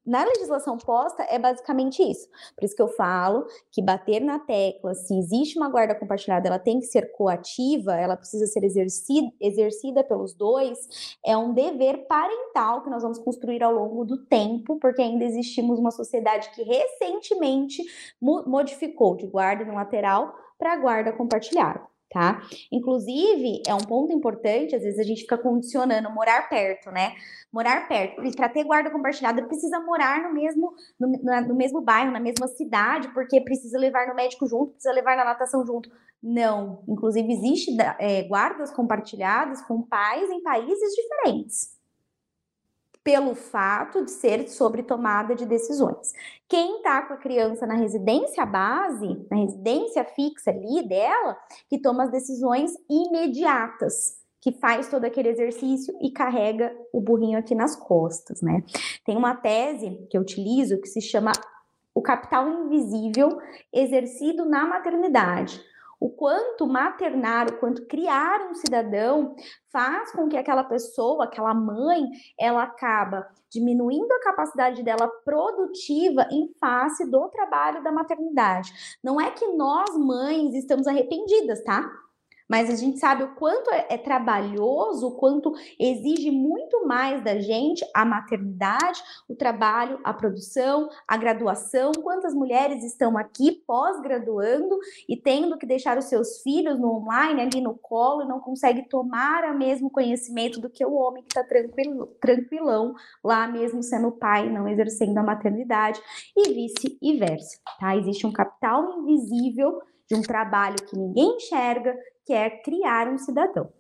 na legislação posta é basicamente isso. Por isso que eu falo que bater na tecla, se existe uma guarda compartilhada, ela tem que ser coativa, ela precisa ser exercida, exercida pelos dois, é um dever parental que nós vamos construir ao longo do tempo, porque ainda existimos uma sociedade que recentemente modificou de guarda no lateral para guarda compartilhada tá? Inclusive, é um ponto importante, às vezes a gente fica condicionando morar perto, né? Morar perto. Para ter guarda compartilhada, precisa morar no mesmo, no, no, mesmo bairro, na mesma cidade, porque precisa levar no médico junto, precisa levar na natação junto. Não. Inclusive, existe é, guardas compartilhadas com pais em países diferentes pelo fato de ser sobre tomada de decisões. Quem está com a criança na residência base, na residência fixa ali dela, que toma as decisões imediatas, que faz todo aquele exercício e carrega o burrinho aqui nas costas, né? Tem uma tese que eu utilizo que se chama o capital invisível exercido na maternidade o quanto maternar, o quanto criar um cidadão faz com que aquela pessoa, aquela mãe, ela acaba diminuindo a capacidade dela produtiva em face do trabalho da maternidade. Não é que nós mães estamos arrependidas, tá? Mas a gente sabe o quanto é, é, trabalhoso, o quanto exige muito mais da gente a maternidade, o trabalho, a produção, a graduação, quantas mulheres estão aqui pós-graduando e tendo que deixar os seus filhos no online, ali no colo, e não consegue tomar o mesmo conhecimento do que o homem que está tranquilo, tranquilão, lá mesmo sendo pai, não exercendo a maternidade, e vice-versa, tá? Existe um capital invisível de um trabalho que ninguém enxerga, que é criar um cidadão.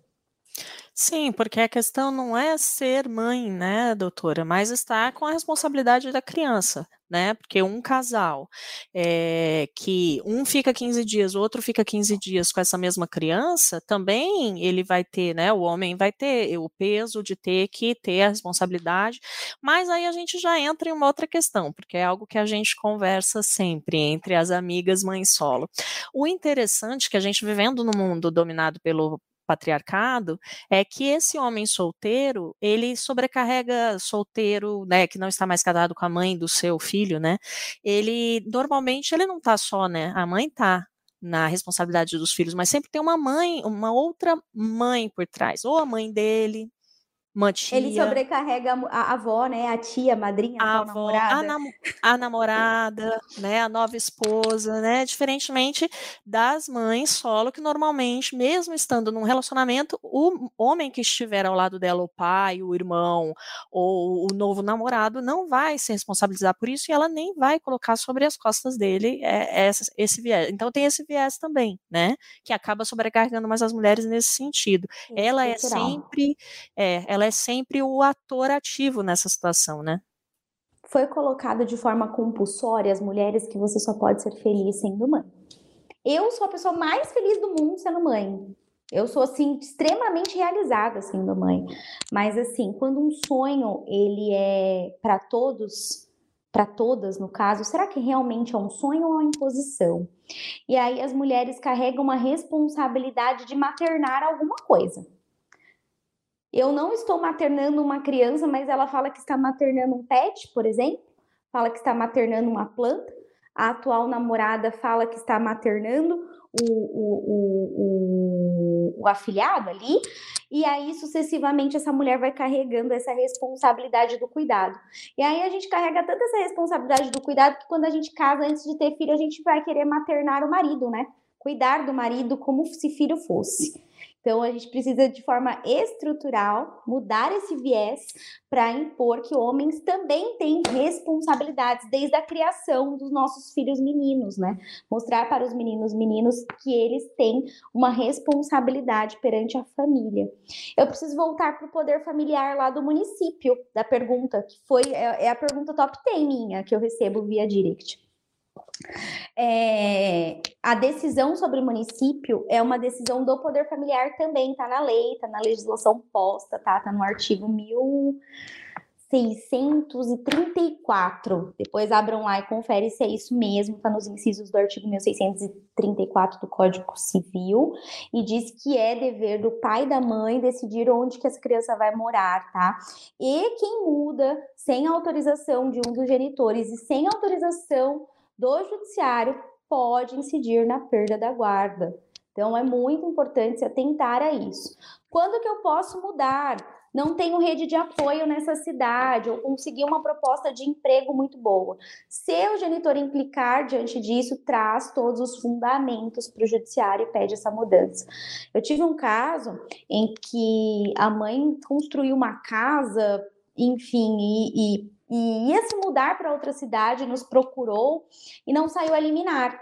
Sim, porque a questão não é ser mãe, né, doutora, mas estar com a responsabilidade da criança, né? Porque um casal é, que um fica 15 dias, o outro fica 15 dias com essa mesma criança, também ele vai ter, né? O homem vai ter o peso de ter que ter a responsabilidade, mas aí a gente já entra em uma outra questão, porque é algo que a gente conversa sempre entre as amigas mãe solo. O interessante é que a gente vivendo no mundo dominado pelo patriarcado é que esse homem solteiro, ele sobrecarrega solteiro, né, que não está mais casado com a mãe do seu filho, né? Ele normalmente ele não está só, né? A mãe tá na responsabilidade dos filhos, mas sempre tem uma mãe, uma outra mãe por trás, ou a mãe dele, uma tia. Ele sobrecarrega a, avó, né? A tia, a madrinha, a, a avó, namorada. A, nam a, namorada, né? A nova esposa, né? Diferentemente das mães solo, que normalmente, mesmo estando num relacionamento, o homem que estiver ao lado dela, o pai, o irmão ou o novo namorado, não vai se responsabilizar por isso e ela nem vai colocar sobre as costas dele é, esse, esse viés. Então tem esse viés também, né? Que acaba sobrecarregando mais as mulheres nesse sentido. Ela é sempre, é, ela é é sempre o ator ativo nessa situação, né? Foi colocado de forma compulsória as mulheres que você só pode ser feliz sendo mãe. Eu sou a pessoa mais feliz do mundo sendo mãe. Eu sou assim extremamente realizada sendo mãe. Mas assim, quando um sonho ele é para todos, para todas no caso, será que realmente é um sonho ou uma imposição? E aí as mulheres carregam uma responsabilidade de maternar alguma coisa. Eu não estou maternando uma criança, mas ela fala que está maternando um pet, por exemplo, fala que está maternando uma planta. A atual namorada fala que está maternando o, o, o, o, afilhado ali, e aí sucessivamente essa mulher vai carregando essa responsabilidade do cuidado. E aí a gente carrega tanta essa responsabilidade do cuidado que quando a gente casa antes de ter filho, a gente vai querer maternar o marido, né? Cuidar do marido como se filho fosse. Então, a gente precisa, de forma estrutural, mudar esse viés para impor que homens também têm responsabilidades desde a criação dos nossos filhos meninos, né? Mostrar para os meninos meninos que eles têm uma responsabilidade perante a família. Eu preciso voltar para o poder familiar lá do município, da pergunta, que foi é, é a pergunta top 10 minha que eu recebo via direct. É, a decisão sobre o município é uma decisão do poder familiar também, tá na lei, tá na legislação posta, tá? Tá no artigo 1634. Depois abram lá e confere se é isso mesmo, tá nos incisos do artigo 1634 do Código Civil, e diz que é dever do pai e da mãe decidir onde que essa criança vai morar, tá? E quem muda sem autorização de um dos genitores e sem autorização do judiciário pode incidir na perda da guarda. Então é muito importante se atentar a isso. Quando que eu posso mudar? Não tenho rede de apoio nessa cidade, ou conseguir uma proposta de emprego muito boa. Se o genitor implicar diante disso, traz todos os fundamentos para o judiciário e pede essa mudança. Eu tive um caso em que a mãe construiu uma casa, enfim, e, e e ia se mudar para outra cidade, nos procurou e não saiu a liminar.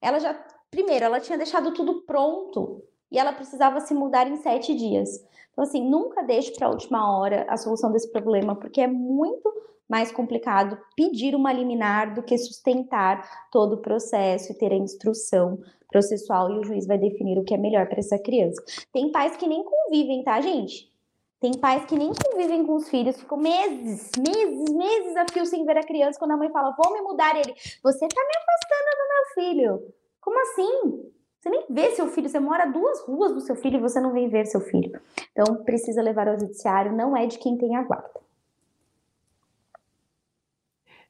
Ela já, primeiro, ela tinha deixado tudo pronto e ela precisava se mudar em sete dias. Então, assim, nunca deixe para a última hora a solução desse problema, porque é muito mais complicado pedir uma liminar do que sustentar todo o processo e ter a instrução processual e o juiz vai definir o que é melhor para essa criança. Tem pais que nem convivem, tá, gente? Tem pais que nem convivem com os filhos, ficam meses, meses, meses a fio sem ver a criança, quando a mãe fala, vou me mudar, ele, você tá me afastando do meu filho. Como assim? Você nem vê seu filho, você mora duas ruas do seu filho e você não vem ver seu filho. Então, precisa levar ao judiciário, não é de quem tem a guarda.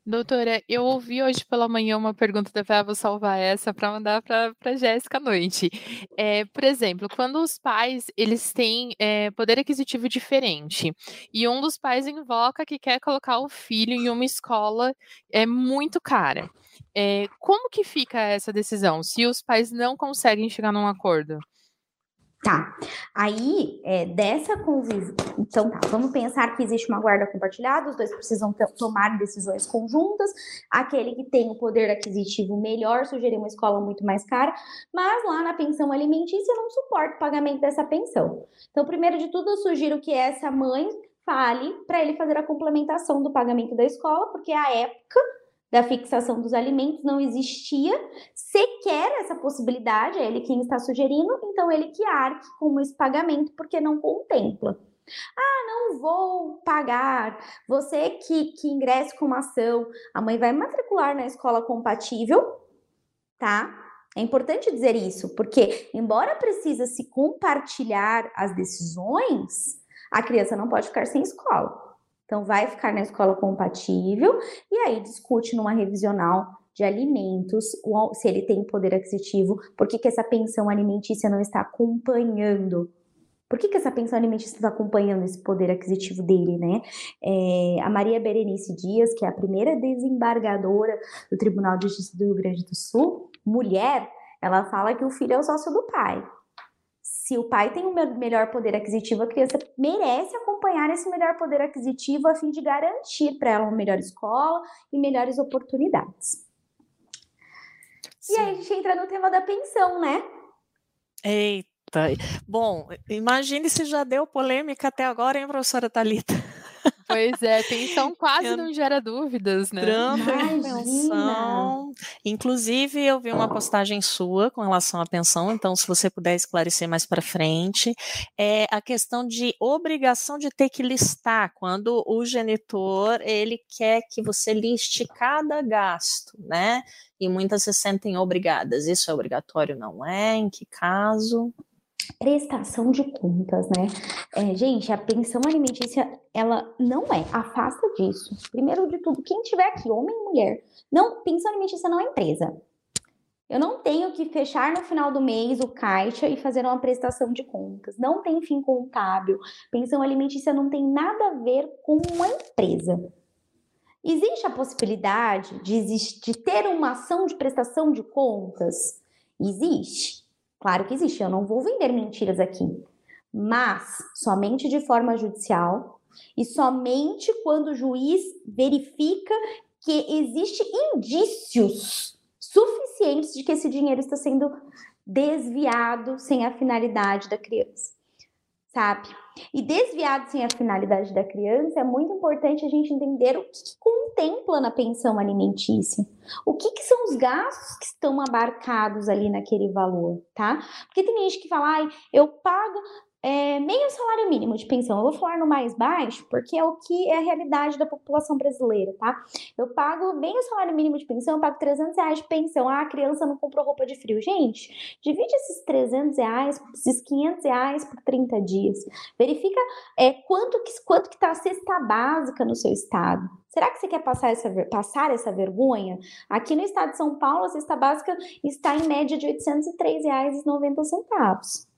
Doutora, eu ouvi hoje pela manhã uma pergunta, da vou salvar essa para mandar para Jéssica à noite. É, por exemplo, quando os pais eles têm é, poder aquisitivo diferente e um dos pais invoca que quer colocar o filho em uma escola é muito cara, é, como que fica essa decisão se os pais não conseguem chegar num acordo? Tá. Aí, é, dessa convivência. Então, tá. Vamos pensar que existe uma guarda compartilhada, os dois precisam tomar decisões conjuntas. Aquele que tem o poder aquisitivo melhor sugerir uma escola muito mais cara, mas lá na pensão alimentícia não suporta o pagamento dessa pensão. Então, primeiro de tudo, eu sugiro que essa mãe fale para ele fazer a complementação do pagamento da escola, porque a época da fixação dos alimentos, não existia sequer essa possibilidade, é ele quem está sugerindo, então ele que arque com esse pagamento, porque não contempla. Ah, não vou pagar. Você que, que ingresse com uma ação, a mãe vai matricular na escola compatível, tá? É importante dizer isso, porque embora precisa se compartilhar as decisões, a criança não pode ficar sem escola. Então, vai ficar na escola compatível e aí discute numa revisional de alimentos, se ele tem poder aquisitivo, por que, que essa pensão alimentícia não está acompanhando por que, que, essa pensão alimentícia está acompanhando esse poder aquisitivo dele, né? É, a Maria Berenice Dias, que é a primeira desembargadora do Tribunal de Justiça do Rio Grande do Sul, mulher, ela fala que o filho é o sócio do pai se o pai tem um melhor poder aquisitivo, a criança merece acompanhar esse melhor poder aquisitivo a fim de garantir para ela uma melhor escola e melhores oportunidades. Sim. E aí a gente entra no tema da pensão, né? Eita. Bom, imagine se já deu polêmica até agora, hein, professora Thalita? Pois é, pensão quase eu... não gera dúvidas, né? pensão. Inclusive, eu vi uma postagem sua com relação à pensão, então, se você puder esclarecer mais para frente, é a questão de obrigação de ter que listar quando o genitor ele quer que você liste cada gasto, né? E muitas se sentem obrigadas. Isso é obrigatório, não é? Em que caso? Prestação de contas, né? É, gente, a pensão alimentícia, ela não é, afasta disso. Primeiro de tudo, quem tiver aqui, homem e mulher, não, pensão alimentícia não é empresa. Eu não tenho que fechar no final do mês o caixa e fazer uma prestação de contas. Não tem fim contábil. Pensão alimentícia não tem nada a ver com uma empresa. Existe a possibilidade de, existir, de ter uma ação de prestação de contas? Existe. Claro que existe, eu não vou vender mentiras aqui, mas somente de forma judicial e somente quando o juiz verifica que existe indícios suficientes de que esse dinheiro está sendo desviado sem a finalidade da criança sabe? E desviado sem a finalidade da criança, é muito importante a gente entender o que, que contempla na pensão alimentícia. O que, que, são os gastos que estão abarcados ali naquele valor, tá? Porque tem gente que fala, ai, eu pago é, meio salário mínimo de pensão. Eu vou falar no mais baixo, porque é o que é a realidade da população brasileira, tá? Eu pago meio salário mínimo de pensão, eu pago 300 reais de pensão. Ah, a criança não comprou roupa de frio. Gente, divide esses 300 reais, esses 500 reais por 30 dias. Verifica é, quanto, que, quanto que tá a cesta básica no seu estado. Será que você quer passar essa, passar essa vergonha? Aqui no estado de São Paulo, a cesta básica está em média de R$ 803,90.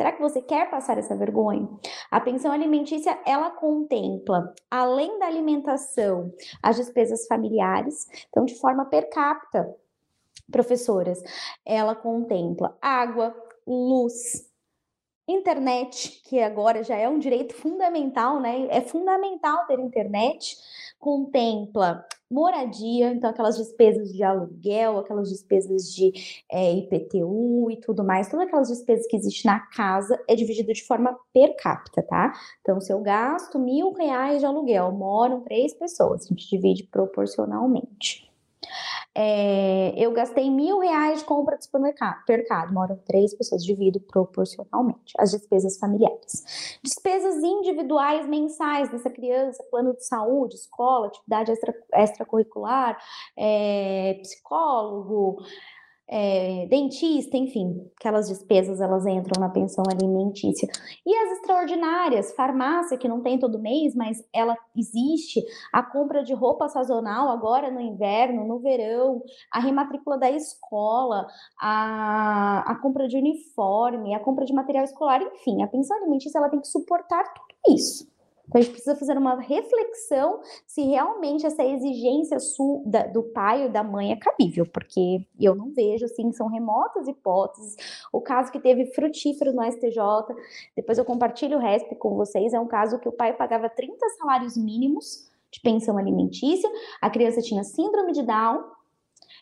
Será que você quer passar essa vergonha? A pensão alimentícia, ela contempla, além da alimentação, as despesas familiares, então de forma per capita, professoras, ela contempla água, luz, internet, que agora já é um direito fundamental, né? É fundamental ter internet, contempla moradia, então aquelas despesas de aluguel, aquelas despesas de é, IPTU e tudo mais, todas aquelas despesas que existem na casa é dividido de forma per capita, tá? Então, se eu gasto mil reais de aluguel, moram três pessoas, a gente divide proporcionalmente. É, eu gastei mil reais de compra de supermercado. Moram três pessoas, divido proporcionalmente as despesas familiares. Despesas individuais mensais dessa criança, plano de saúde, escola, atividade extra, extracurricular, é, psicólogo, é, dentista, enfim, aquelas despesas elas entram na pensão alimentícia. E as extraordinárias, farmácia que não tem todo mês, mas ela existe, a compra de roupa sazonal agora no inverno, no verão, a rematrícula da escola, a, a compra de uniforme, a compra de material escolar, enfim, a pensão alimentícia ela tem que suportar tudo isso. Então, a gente precisa fazer uma reflexão se realmente essa exigência da, do pai ou da mãe é cabível, porque eu não vejo, assim, são remotas hipóteses. O caso que teve frutífero no STJ, depois eu compartilho o resto com vocês, é um caso que o pai pagava 30 salários mínimos de pensão alimentícia, a criança tinha síndrome de Down,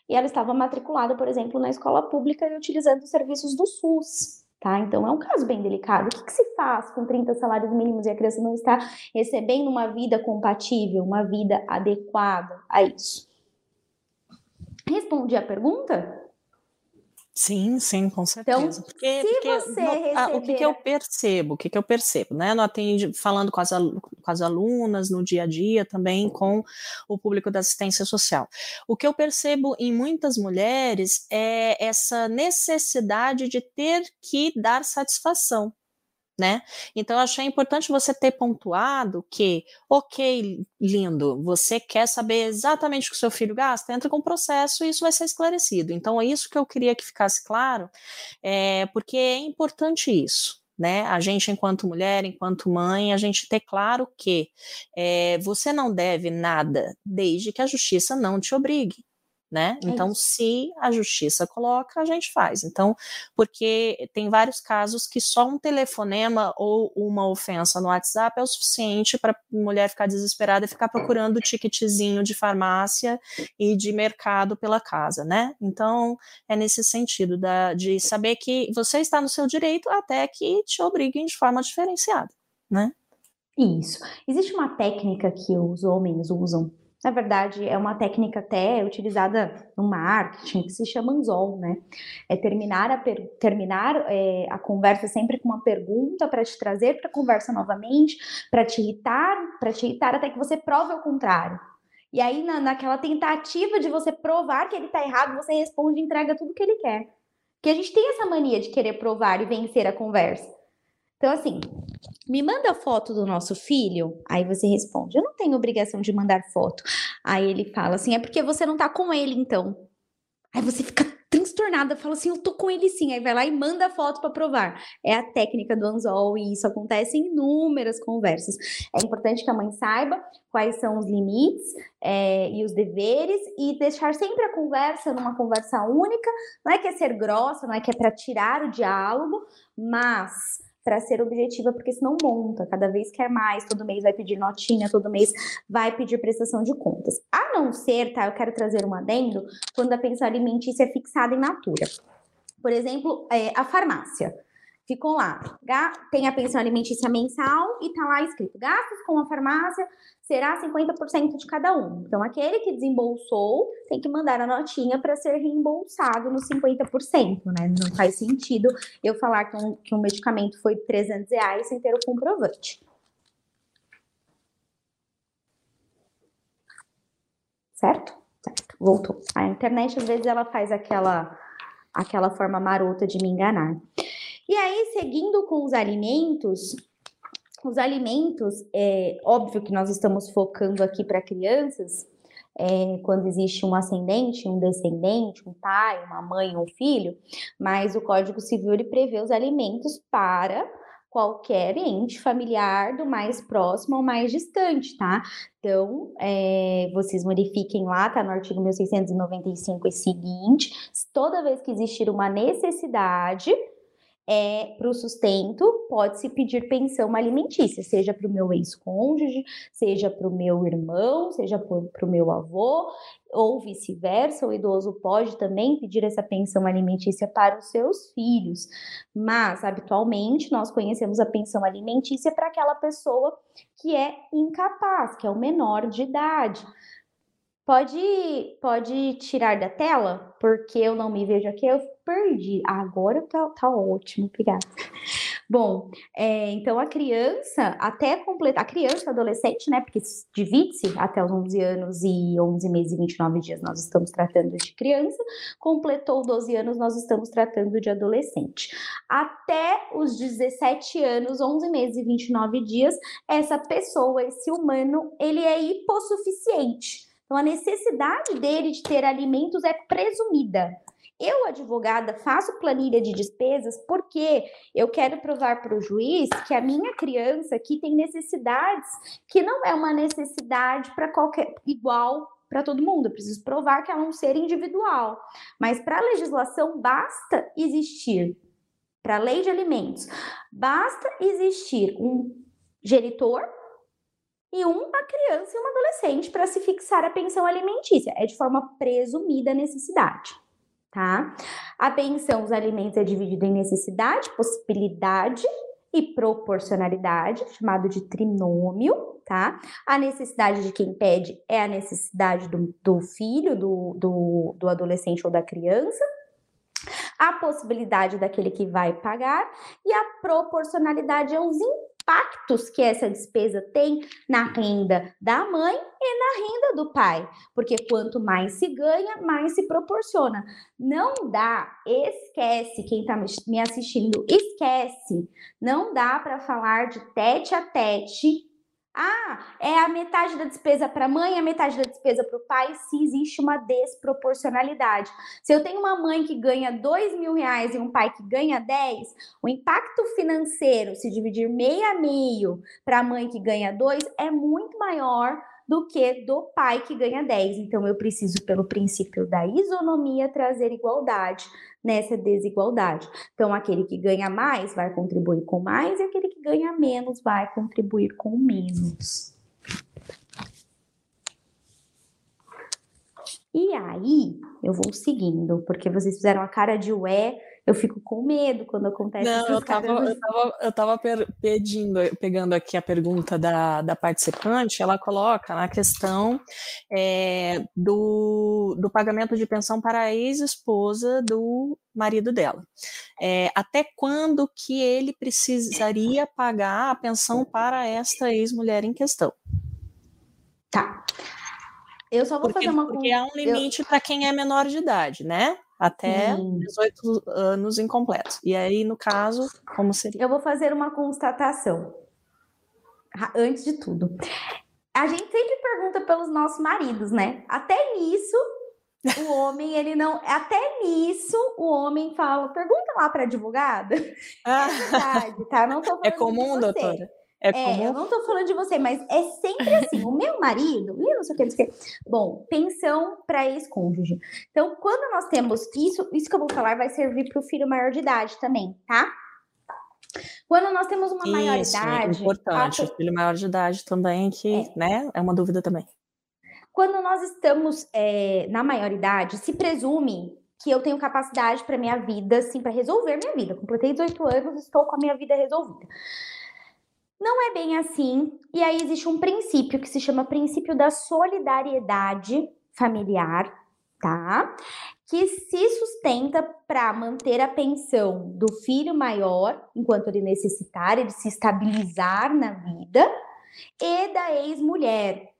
e ela estava matriculada, por exemplo, na escola pública e utilizando os serviços do SUS. Tá? Então é um caso bem delicado. O que, que, se faz com 30 salários mínimos e a criança não está recebendo uma vida compatível, uma vida adequada a isso? Respondi a pergunta? Sim, sim, com então, certeza. Então, porque, se porque você no, receber... ah, o que, que, eu percebo, o que, que eu percebo, né? No atende, falando com as, com as alunas no dia a dia, também com o público da assistência social. O que eu percebo em muitas mulheres é essa necessidade de ter que dar satisfação né? Então achei importante você ter pontuado que, ok, lindo, você quer saber exatamente o que o seu filho gasta, entra com o processo e isso vai ser esclarecido. Então é isso que eu queria que ficasse claro, é, porque é importante isso. Né? A gente, enquanto mulher, enquanto mãe, a gente ter claro que é, você não deve nada desde que a justiça não te obrigue né? É então, se a justiça coloca, a gente faz. Então, porque tem vários casos que só um telefonema ou uma ofensa no WhatsApp é o suficiente para a mulher ficar desesperada e ficar procurando o ticketzinho de farmácia e de mercado pela casa, né? Então, é nesse sentido da, de saber que você está no seu direito até que te obriguem de forma diferenciada, né? Isso. Existe uma técnica que os homens usam na verdade, é uma técnica até utilizada no marketing que se chama anzol, né? É terminar a, terminar, é, a conversa sempre com uma pergunta para te trazer para a conversa novamente, para te irritar, para te irritar até que você prove o contrário. E aí, na, naquela tentativa de você provar que ele está errado, você responde e entrega tudo que ele quer. Porque a gente tem essa mania de querer provar e vencer a conversa. Então, assim, me manda foto do nosso filho. Aí você responde: Eu não tenho obrigação de mandar foto. Aí ele fala assim: É porque você não tá com ele, então. Aí você fica transtornada, fala assim: Eu tô com ele sim. Aí vai lá e manda a foto para provar. É a técnica do anzol e isso acontece em inúmeras conversas. É importante que a mãe saiba quais são os limites é, e os deveres e deixar sempre a conversa numa conversa única. Não é que é ser grossa, não é que é para tirar o diálogo, mas para ser objetiva, porque senão monta, cada vez quer mais, todo mês vai pedir notinha, todo mês vai pedir prestação de contas. A não ser, tá? Eu quero trazer um adendo quando a pensão alimentícia é fixada em natura. Por exemplo, é, a farmácia ficou lá, tem a pensão alimentícia mensal e tá lá escrito: gastos com a farmácia será 50% de cada um. Então, aquele que desembolsou tem que mandar a notinha para ser reembolsado nos 50%, né? Não faz sentido eu falar que um, que um medicamento foi 300 reais sem ter o comprovante. Certo? Certo. Voltou. A internet, às vezes, ela faz aquela, aquela forma marota de me enganar. E aí, seguindo com os alimentos, os alimentos, é óbvio que nós estamos focando aqui para crianças, é, quando existe um ascendente, um descendente, um pai, uma mãe, um filho, mas o Código Civil ele prevê os alimentos para qualquer ente familiar do mais próximo ao mais distante, tá? Então, é, vocês modifiquem lá, tá no artigo 1695 e seguinte, toda vez que existir uma necessidade é, para o sustento, pode-se pedir pensão alimentícia, seja para o meu ex-cônjuge, seja para o meu irmão, seja para o meu avô, ou vice-versa. O idoso pode também pedir essa pensão alimentícia para os seus filhos, mas habitualmente nós conhecemos a pensão alimentícia para aquela pessoa que é incapaz, que é o menor de idade Pode, pode tirar da tela, porque eu não me vejo aqui, eu perdi. Agora tá, tá ótimo, obrigada. Bom, é, então a criança, até completar, a criança, adolescente, né, porque divide-se até os 11 anos e 11 meses e 29 dias nós estamos tratando de criança, completou 12 anos nós estamos tratando de adolescente. Até os 17 anos, 11 meses e 29 dias, essa pessoa, esse humano, ele é hipossuficiente. Então a necessidade dele de ter alimentos é presumida. Eu, advogada, faço planilha de despesas porque eu quero provar para o juiz que a minha criança aqui tem necessidades que não é uma necessidade para qualquer igual para todo mundo. Eu preciso provar que ela é um ser individual. Mas para a legislação basta existir para a lei de alimentos, basta existir um genitor e uma criança e um adolescente para se fixar a pensão alimentícia. É de forma presumida a necessidade tá? A pensão os alimentos é dividida em necessidade, possibilidade e proporcionalidade, chamado de trinômio, tá? A necessidade de quem pede é a necessidade do, do filho, do, do, do adolescente ou da criança, a possibilidade daquele que vai pagar e a proporcionalidade é os impactos que essa despesa tem na renda da mãe e na renda do pai, porque quanto mais se ganha, mais se proporciona. Não dá, esquece quem está me assistindo, esquece. Não dá para falar de tete a tete ah, é a metade da despesa para a mãe, a metade da despesa para o pai, se existe uma desproporcionalidade. Se eu tenho uma mãe que ganha dois mil reais e um pai que ganha 10, o impacto financeiro, se dividir meio a meio para a mãe que ganha dois, é muito maior do que do pai que ganha 10. Então, eu preciso, pelo princípio da isonomia, trazer igualdade nessa desigualdade. Então, aquele que ganha mais vai contribuir com mais e aquele que ganha menos vai contribuir com menos. E aí, eu vou seguindo, porque vocês fizeram a cara de ué, eu fico com medo quando acontece Não, eu tava, eu tava, eu tava pedindo, pegando aqui a pergunta da, da participante, ela coloca na questão é, do, do pagamento de pensão para a ex-esposa do marido dela. É, até quando que ele precisaria pagar a pensão para esta ex-mulher em questão? Tá. Eu só vou porque, fazer uma Porque há um limite eu... para quem é menor de idade, né? Até hum. 18 anos incompletos. E aí, no caso, como seria? Eu vou fazer uma constatação. Antes de tudo. A gente sempre pergunta pelos nossos maridos, né? Até nisso, o homem, ele não. Até nisso, o homem fala: pergunta lá para advogada. Ah. É verdade, tá? Não tô é comum, doutora? É, é eu não tô falando de você, mas é sempre assim. o meu marido, e não sei o que, não sei o que. Bom, pensão para ex-cônjuge. Então, quando nós temos isso, isso que eu vou falar vai servir para o filho maior de idade também, tá? Quando nós temos uma isso, maioridade. É importante, a... o filho maior de idade também, que, é. né, é uma dúvida também. Quando nós estamos é, na maioridade, se presume que eu tenho capacidade para minha vida, assim, para resolver minha vida. Completei 18 anos, estou com a minha vida resolvida. Não é bem assim. E aí existe um princípio que se chama princípio da solidariedade familiar, tá? Que se sustenta para manter a pensão do filho maior, enquanto ele necessitar, ele se estabilizar na vida, e da ex-mulher.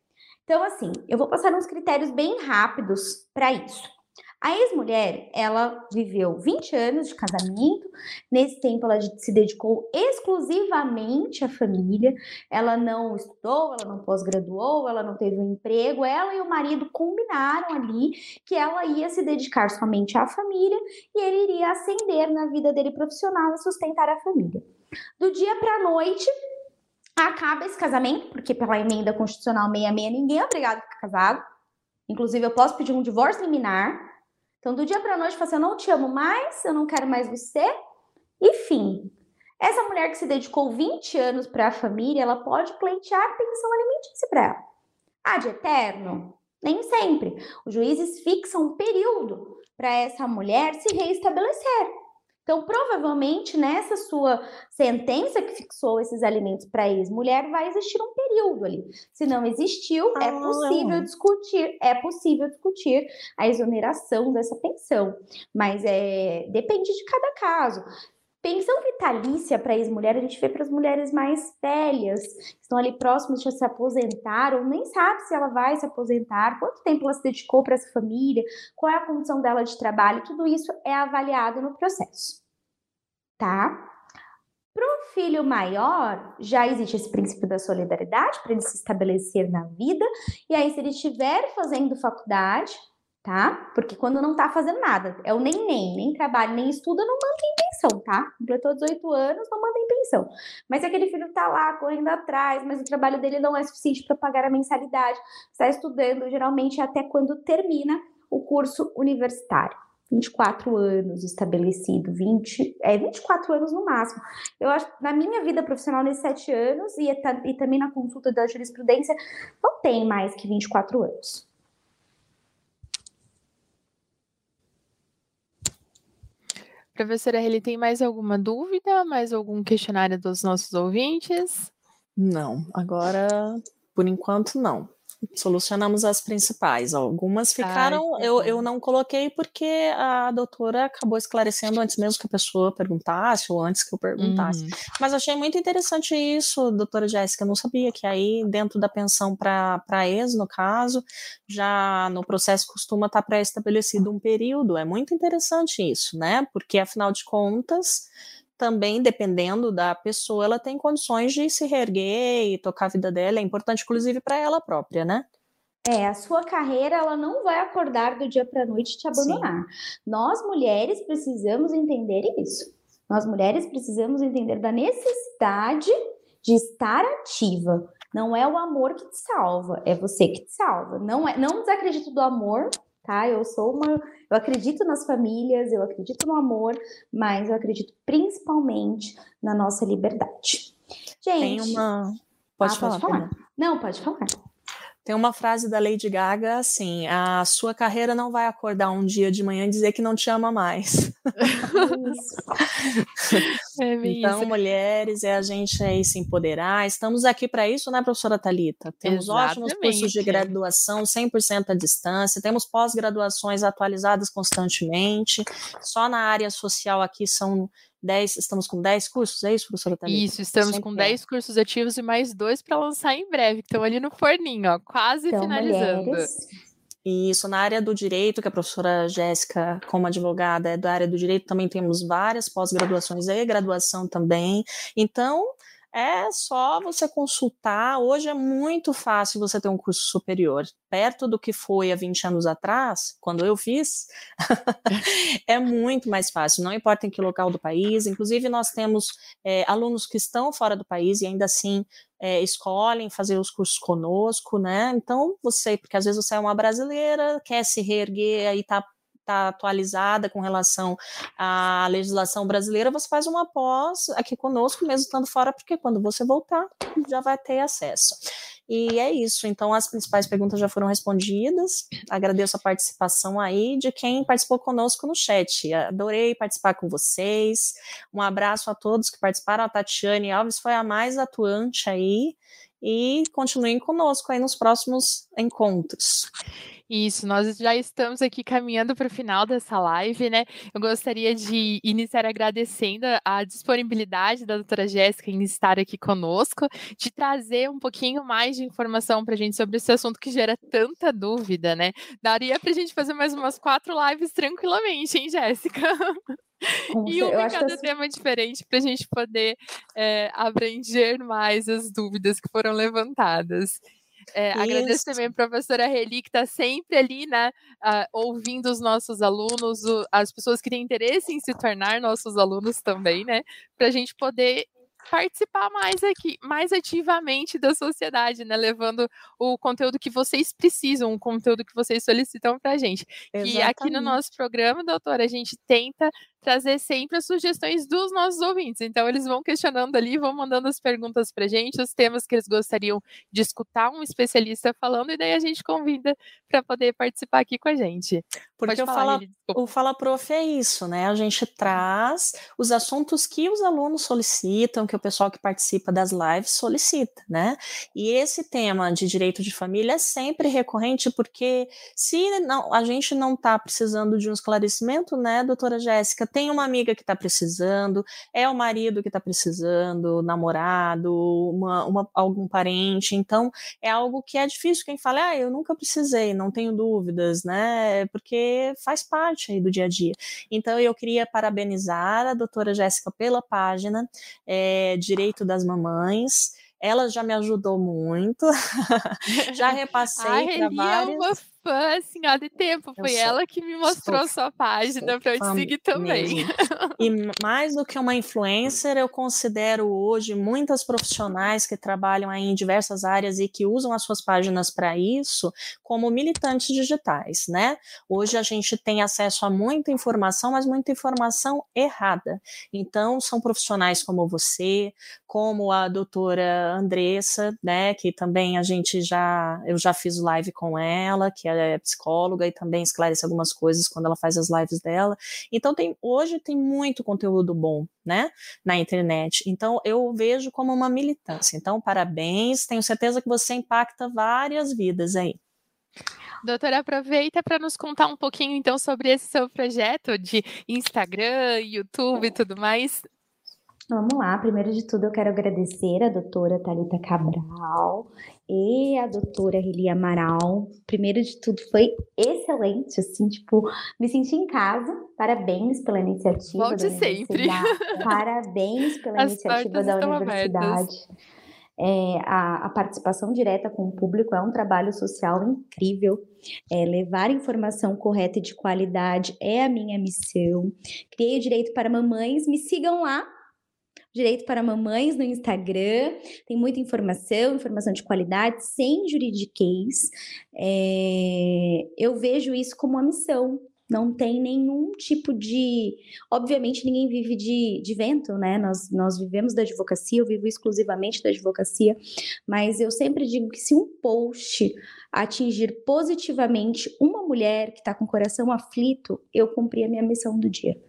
Então, assim, eu vou passar uns critérios bem rápidos para isso. A ex-mulher, ela viveu 20 anos de casamento, nesse tempo ela se dedicou exclusivamente à família, ela não estudou, ela não pós-graduou, ela não teve um emprego, ela e o marido combinaram ali que ela ia se dedicar somente à família e ele iria ascender na vida dele profissional e sustentar a família. Do dia para a noite, acaba esse casamento, porque pela emenda constitucional 66 ninguém é obrigado a ficar casado. Inclusive, eu posso pedir um divórcio liminar então, do dia para a noite, você assim, eu não te amo mais, eu não quero mais você, e fim. Essa mulher que se dedicou 20 anos para a família, ela pode pleitear pensão alimentícia para ela. Ah, de eterno? Nem sempre. Os juízes fixam um período para essa mulher se reestabelecer. Então, provavelmente, nessa sua sentença que fixou esses alimentos para ex-mulher, vai existir um período ali. Se não existiu, é ah, é possível discutir, é possível discutir a exoneração dessa pensão. Mas é, depende de cada caso. Pensão vitalícia para ex-mulher, a gente vê para as mulheres mais velhas, que estão ali próximas de se aposentar, ou nem sabe se ela vai se aposentar, quanto tempo ela se dedicou para essa família, qual é a condição dela de trabalho, tudo isso é avaliado no processo. Tá? Para o filho maior, já existe esse princípio da solidariedade para ele se estabelecer na vida, e aí, se ele estiver fazendo faculdade, tá? Porque quando não tá fazendo nada, é o nem nem, nem trabalha, nem estuda, não mantém pensão, tá? Completou 18 anos, não mantém pensão. Mas aquele filho tá lá correndo atrás, mas o trabalho dele não é suficiente para pagar a mensalidade, está estudando geralmente até quando termina o curso universitário. 24 anos estabelecido, 20, é 24 anos no máximo. Eu acho, na minha vida profissional, nesses 7 anos, e, e também na consulta da jurisprudência, não tem mais que 24 anos. Professora ele tem mais alguma dúvida? Mais algum questionário dos nossos ouvintes? Não, agora, por enquanto, não solucionamos as principais. Algumas ficaram, Ai, eu, eu não coloquei porque a doutora acabou esclarecendo antes mesmo que a pessoa perguntasse, ou antes que eu perguntasse. Uhum. Mas achei muito interessante isso, doutora Jéssica. Eu não sabia que aí, dentro da pensão para ex, no caso, já no processo costuma estar tá pré-estabelecido um período. É muito interessante isso, né? Porque, afinal de contas, também, dependendo da pessoa, ela tem condições de se reerguer e tocar a vida dela. É importante, inclusive, para ela própria, né? É, a sua carreira ela não vai acordar do dia para a noite te abandonar. Sim. Nós mulheres precisamos entender isso. Nós mulheres precisamos entender da necessidade de estar ativa. Não é o amor que te salva, é você que te salva. Não é, não desacredito do amor, tá? Eu sou uma, eu acredito nas famílias, eu acredito no amor, mas eu acredito principalmente na nossa liberdade. Gente, tem uma pode, ah, falar, pode falar. Não, pode falar. Tem uma frase da Lady Gaga assim: a sua carreira não vai acordar um dia de manhã e dizer que não te ama mais. *laughs* é então, isso. mulheres, é a gente aí se empoderar. Estamos aqui para isso, né, professora Talita? Temos Exatamente. ótimos cursos de graduação, 100% à distância, temos pós-graduações atualizadas constantemente. Só na área social aqui são 10, estamos com 10 cursos, é isso, professora Thalita? Isso, estamos Sempre com 10 é. cursos ativos e mais dois para lançar em breve, que estão ali no forninho, ó, quase então, finalizando. Mulheres. Isso, na área do direito, que a professora Jéssica, como advogada, é da área do direito, também temos várias pós-graduações e graduação também. Então, é só você consultar. Hoje é muito fácil você ter um curso superior. Perto do que foi há 20 anos atrás, quando eu fiz, *laughs* é muito mais fácil. Não importa em que local do país. Inclusive, nós temos é, alunos que estão fora do país e ainda assim é, escolhem fazer os cursos conosco, né? Então, você, porque às vezes você é uma brasileira, quer se reerguer, aí tá está atualizada com relação à legislação brasileira, você faz uma pós aqui conosco, mesmo estando fora, porque quando você voltar, já vai ter acesso. E é isso. Então, as principais perguntas já foram respondidas. Agradeço a participação aí de quem participou conosco no chat. Adorei participar com vocês. Um abraço a todos que participaram. A Tatiane Alves foi a mais atuante aí. E continuem conosco aí nos próximos encontros. Isso, nós já estamos aqui caminhando para o final dessa live, né? Eu gostaria de iniciar agradecendo a disponibilidade da doutora Jéssica em estar aqui conosco, de trazer um pouquinho mais de informação para a gente sobre esse assunto que gera tanta dúvida, né? Daria para a gente fazer mais umas quatro lives tranquilamente, hein, Jéssica? *laughs* e um em cada tema diferente para a gente poder é, abranger mais as dúvidas que foram levantadas. É, agradeço também a professora Reli, que está sempre ali, né, uh, ouvindo os nossos alunos, o, as pessoas que têm interesse em se tornar nossos alunos também, né, para a gente poder participar mais aqui, mais ativamente da sociedade, né? Levando o conteúdo que vocês precisam, o conteúdo que vocês solicitam para a gente. Exatamente. E aqui no nosso programa, doutora, a gente tenta trazer sempre as sugestões dos nossos ouvintes. Então, eles vão questionando ali, vão mandando as perguntas para gente, os temas que eles gostariam de escutar um especialista falando, e daí a gente convida para poder participar aqui com a gente. Porque falar, o, fala, o Fala Prof é isso, né? A gente traz os assuntos que os alunos solicitam, que o pessoal que participa das lives solicita, né? E esse tema de direito de família é sempre recorrente, porque se não, a gente não está precisando de um esclarecimento, né, doutora Jéssica, tem uma amiga que está precisando, é o marido que está precisando, namorado, uma, uma, algum parente, então é algo que é difícil. Quem fala, ah, eu nunca precisei, não tenho dúvidas, né? Porque faz parte aí do dia a dia. Então eu queria parabenizar a doutora Jéssica pela página é, Direito das Mamães. Ela já me ajudou muito. *laughs* já *laughs* repassei para várias. É uma fã, assim, há de tempo. Foi sou, ela que me mostrou sua página para eu te seguir também. *laughs* e mais do que uma influencer, eu considero hoje muitas profissionais que trabalham aí em diversas áreas e que usam as suas páginas para isso como militantes digitais, né? Hoje a gente tem acesso a muita informação, mas muita informação errada. Então, são profissionais como você, como a doutora Andressa, né, que também a gente já, eu já fiz live com ela, que é psicóloga e também esclarece algumas coisas quando ela faz as lives dela. Então tem hoje tem muito conteúdo bom, né, na internet. Então eu vejo como uma militância. Então parabéns, tenho certeza que você impacta várias vidas aí. Doutora, aproveita para nos contar um pouquinho então sobre esse seu projeto de Instagram, YouTube e tudo mais. Vamos lá, primeiro de tudo eu quero agradecer a doutora Talita Cabral e a doutora Rili Amaral. Primeiro de tudo foi excelente, assim, tipo, me senti em casa. Parabéns pela iniciativa. Volte sempre. Parabéns *laughs* pela As iniciativa da universidade. É, a, a, participação direta com o público é um trabalho social incrível. É, levar informação correta e de qualidade é a minha missão. Criei o Direito para Mamães. Me sigam lá Direito para Mamães no Instagram. Tem muita informação, informação de qualidade, sem juridiquês. É, eu vejo isso como uma missão. Não tem nenhum tipo de. Obviamente, ninguém vive de, de vento, né? Nós, nós vivemos da advocacia, eu vivo exclusivamente da advocacia, mas eu sempre digo que se um post atingir positivamente uma mulher que está com o coração aflito, eu cumpri a minha missão do dia.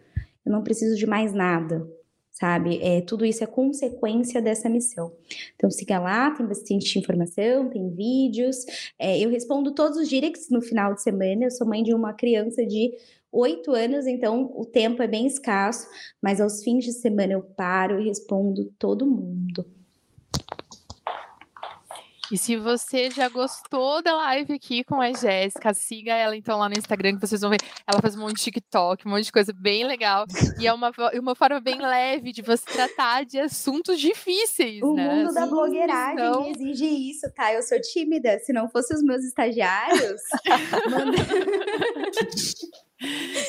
Eu não preciso de mais nada sabe? É, tudo isso é consequência dessa missão. Então siga lá, tem bastante informação, tem vídeos. É, eu respondo todos os directs no final de semana. Eu sou mãe de uma criança de oito anos, então o tempo é bem escasso, mas aos fins de semana eu paro e respondo todo mundo. E se você já gostou da live aqui com a Jéssica, siga ela então lá no Instagram, que vocês vão ver. Ela faz um monte de TikTok, um monte de coisa bem legal. E é uma, uma forma bem leve de você tratar de assuntos difíceis. O né? mundo da blogueiragem então... exige isso, tá? Eu sou tímida. Se não fossem os meus estagiários. *laughs* manda...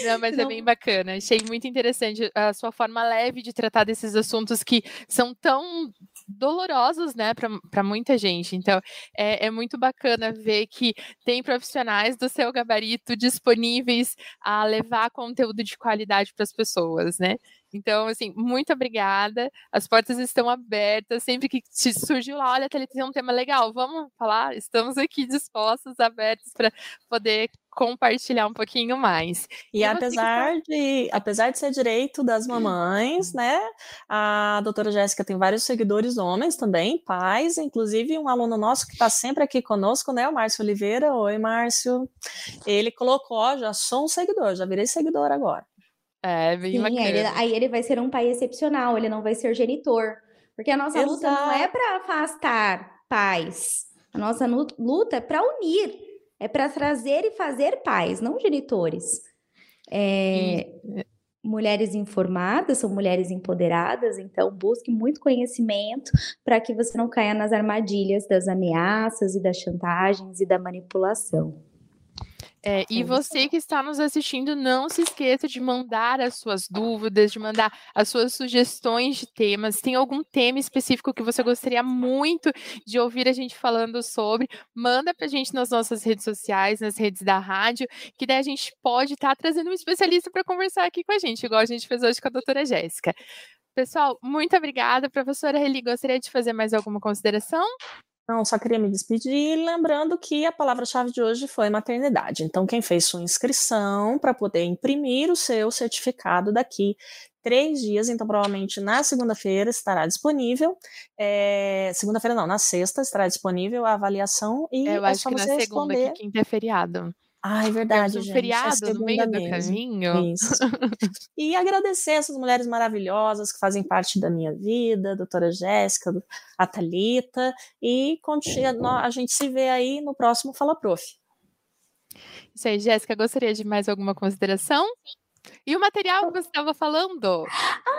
Não, mas é bem bacana. Achei muito interessante a sua forma leve de tratar desses assuntos que são tão dolorosos, né, para muita gente. Então, é, é, muito bacana ver que tem profissionais do seu gabarito disponíveis a levar conteúdo de qualidade para as pessoas, né? Então, assim, muito obrigada. As portas estão abertas. Sempre que te surgiu lá, olha, tem um tema legal, vamos falar? Estamos aqui dispostos, abertos para poder compartilhar um pouquinho mais. E, e apesar de, apesar de ser direito das mamães, né, a doutora Jéssica tem vários seguidores homens também, pais, inclusive um aluno nosso que está sempre aqui conosco, né, o Márcio Oliveira. Oi, Márcio. Ele colocou, ó, já sou um seguidor, já virei seguidor agora. É, bem Sim, aí ele, aí ele, vai ser um pai excepcional, ele não vai ser genitor. Porque a nossa Exato. luta não é para afastar pais. A nossa luta é para unir, é para trazer e fazer pais, não genitores. É, mulheres informadas são mulheres empoderadas, então busque muito conhecimento para que você não caia nas armadilhas das ameaças e das chantagens e da manipulação. É, e você que está nos assistindo, não se esqueça de mandar as suas dúvidas, de mandar as suas sugestões de temas. Tem algum tema específico que você gostaria muito de ouvir a gente falando sobre? Manda para a gente nas nossas redes sociais, nas redes da rádio, que daí a gente pode estar tá trazendo um especialista para conversar aqui com a gente, igual a gente fez hoje com a doutora Jéssica. Pessoal, muito obrigada. Professora Reli, gostaria de fazer mais alguma consideração? Não, só queria me despedir, lembrando que a palavra-chave de hoje foi maternidade. Então, quem fez sua inscrição para poder imprimir o seu certificado daqui três dias, então provavelmente na segunda-feira estará disponível. É, segunda-feira não, na sexta estará disponível a avaliação e Eu é acho só que você na segunda, responder. que quinta é feriado. Ah, é verdade, um gente. feriado é no meio do mesmo. caminho. Isso. *laughs* e agradecer essas mulheres maravilhosas que fazem parte da minha vida, a doutora Jéssica, a Thalita, e a gente se vê aí no próximo Fala Prof. Isso aí, Jéssica, gostaria de mais alguma consideração? E o material que você estava falando?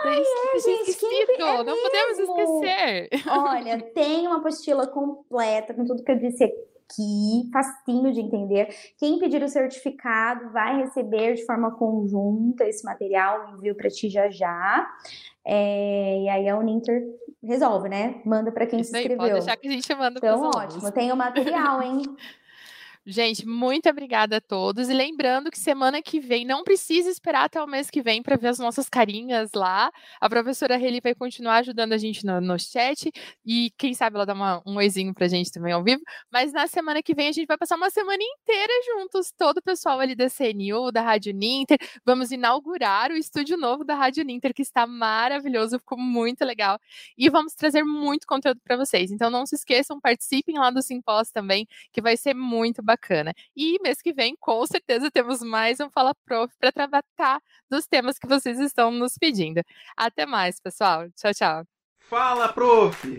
Ai, é, gente, esquecido. É não podemos esquecer. Olha, tem uma apostila completa com tudo que eu disse aqui, facinho de entender. Quem pedir o certificado vai receber de forma conjunta esse material, envio para ti já já. É, e aí a Uninter resolve, né? Manda para quem Isso se aí, inscreveu. pode deixar que a gente manda Então, ótimo. Tem o material, hein? *laughs* Gente, muito obrigada a todos. E lembrando que semana que vem, não precisa esperar até o mês que vem para ver as nossas carinhas lá. A professora Reli vai continuar ajudando a gente no, no chat. E quem sabe ela dá uma, um oizinho pra gente também ao vivo. Mas na semana que vem a gente vai passar uma semana inteira juntos, todo o pessoal ali da CNU, da Rádio Ninter. Vamos inaugurar o estúdio novo da Rádio Ninter, que está maravilhoso, ficou muito legal. E vamos trazer muito conteúdo para vocês. Então não se esqueçam, participem lá do Simpós também, que vai ser muito bacana bacana. E mês que vem, com certeza, temos mais um Fala Prof para tratar dos temas que vocês estão nos pedindo. Até mais, pessoal. Tchau, tchau. Fala, prof!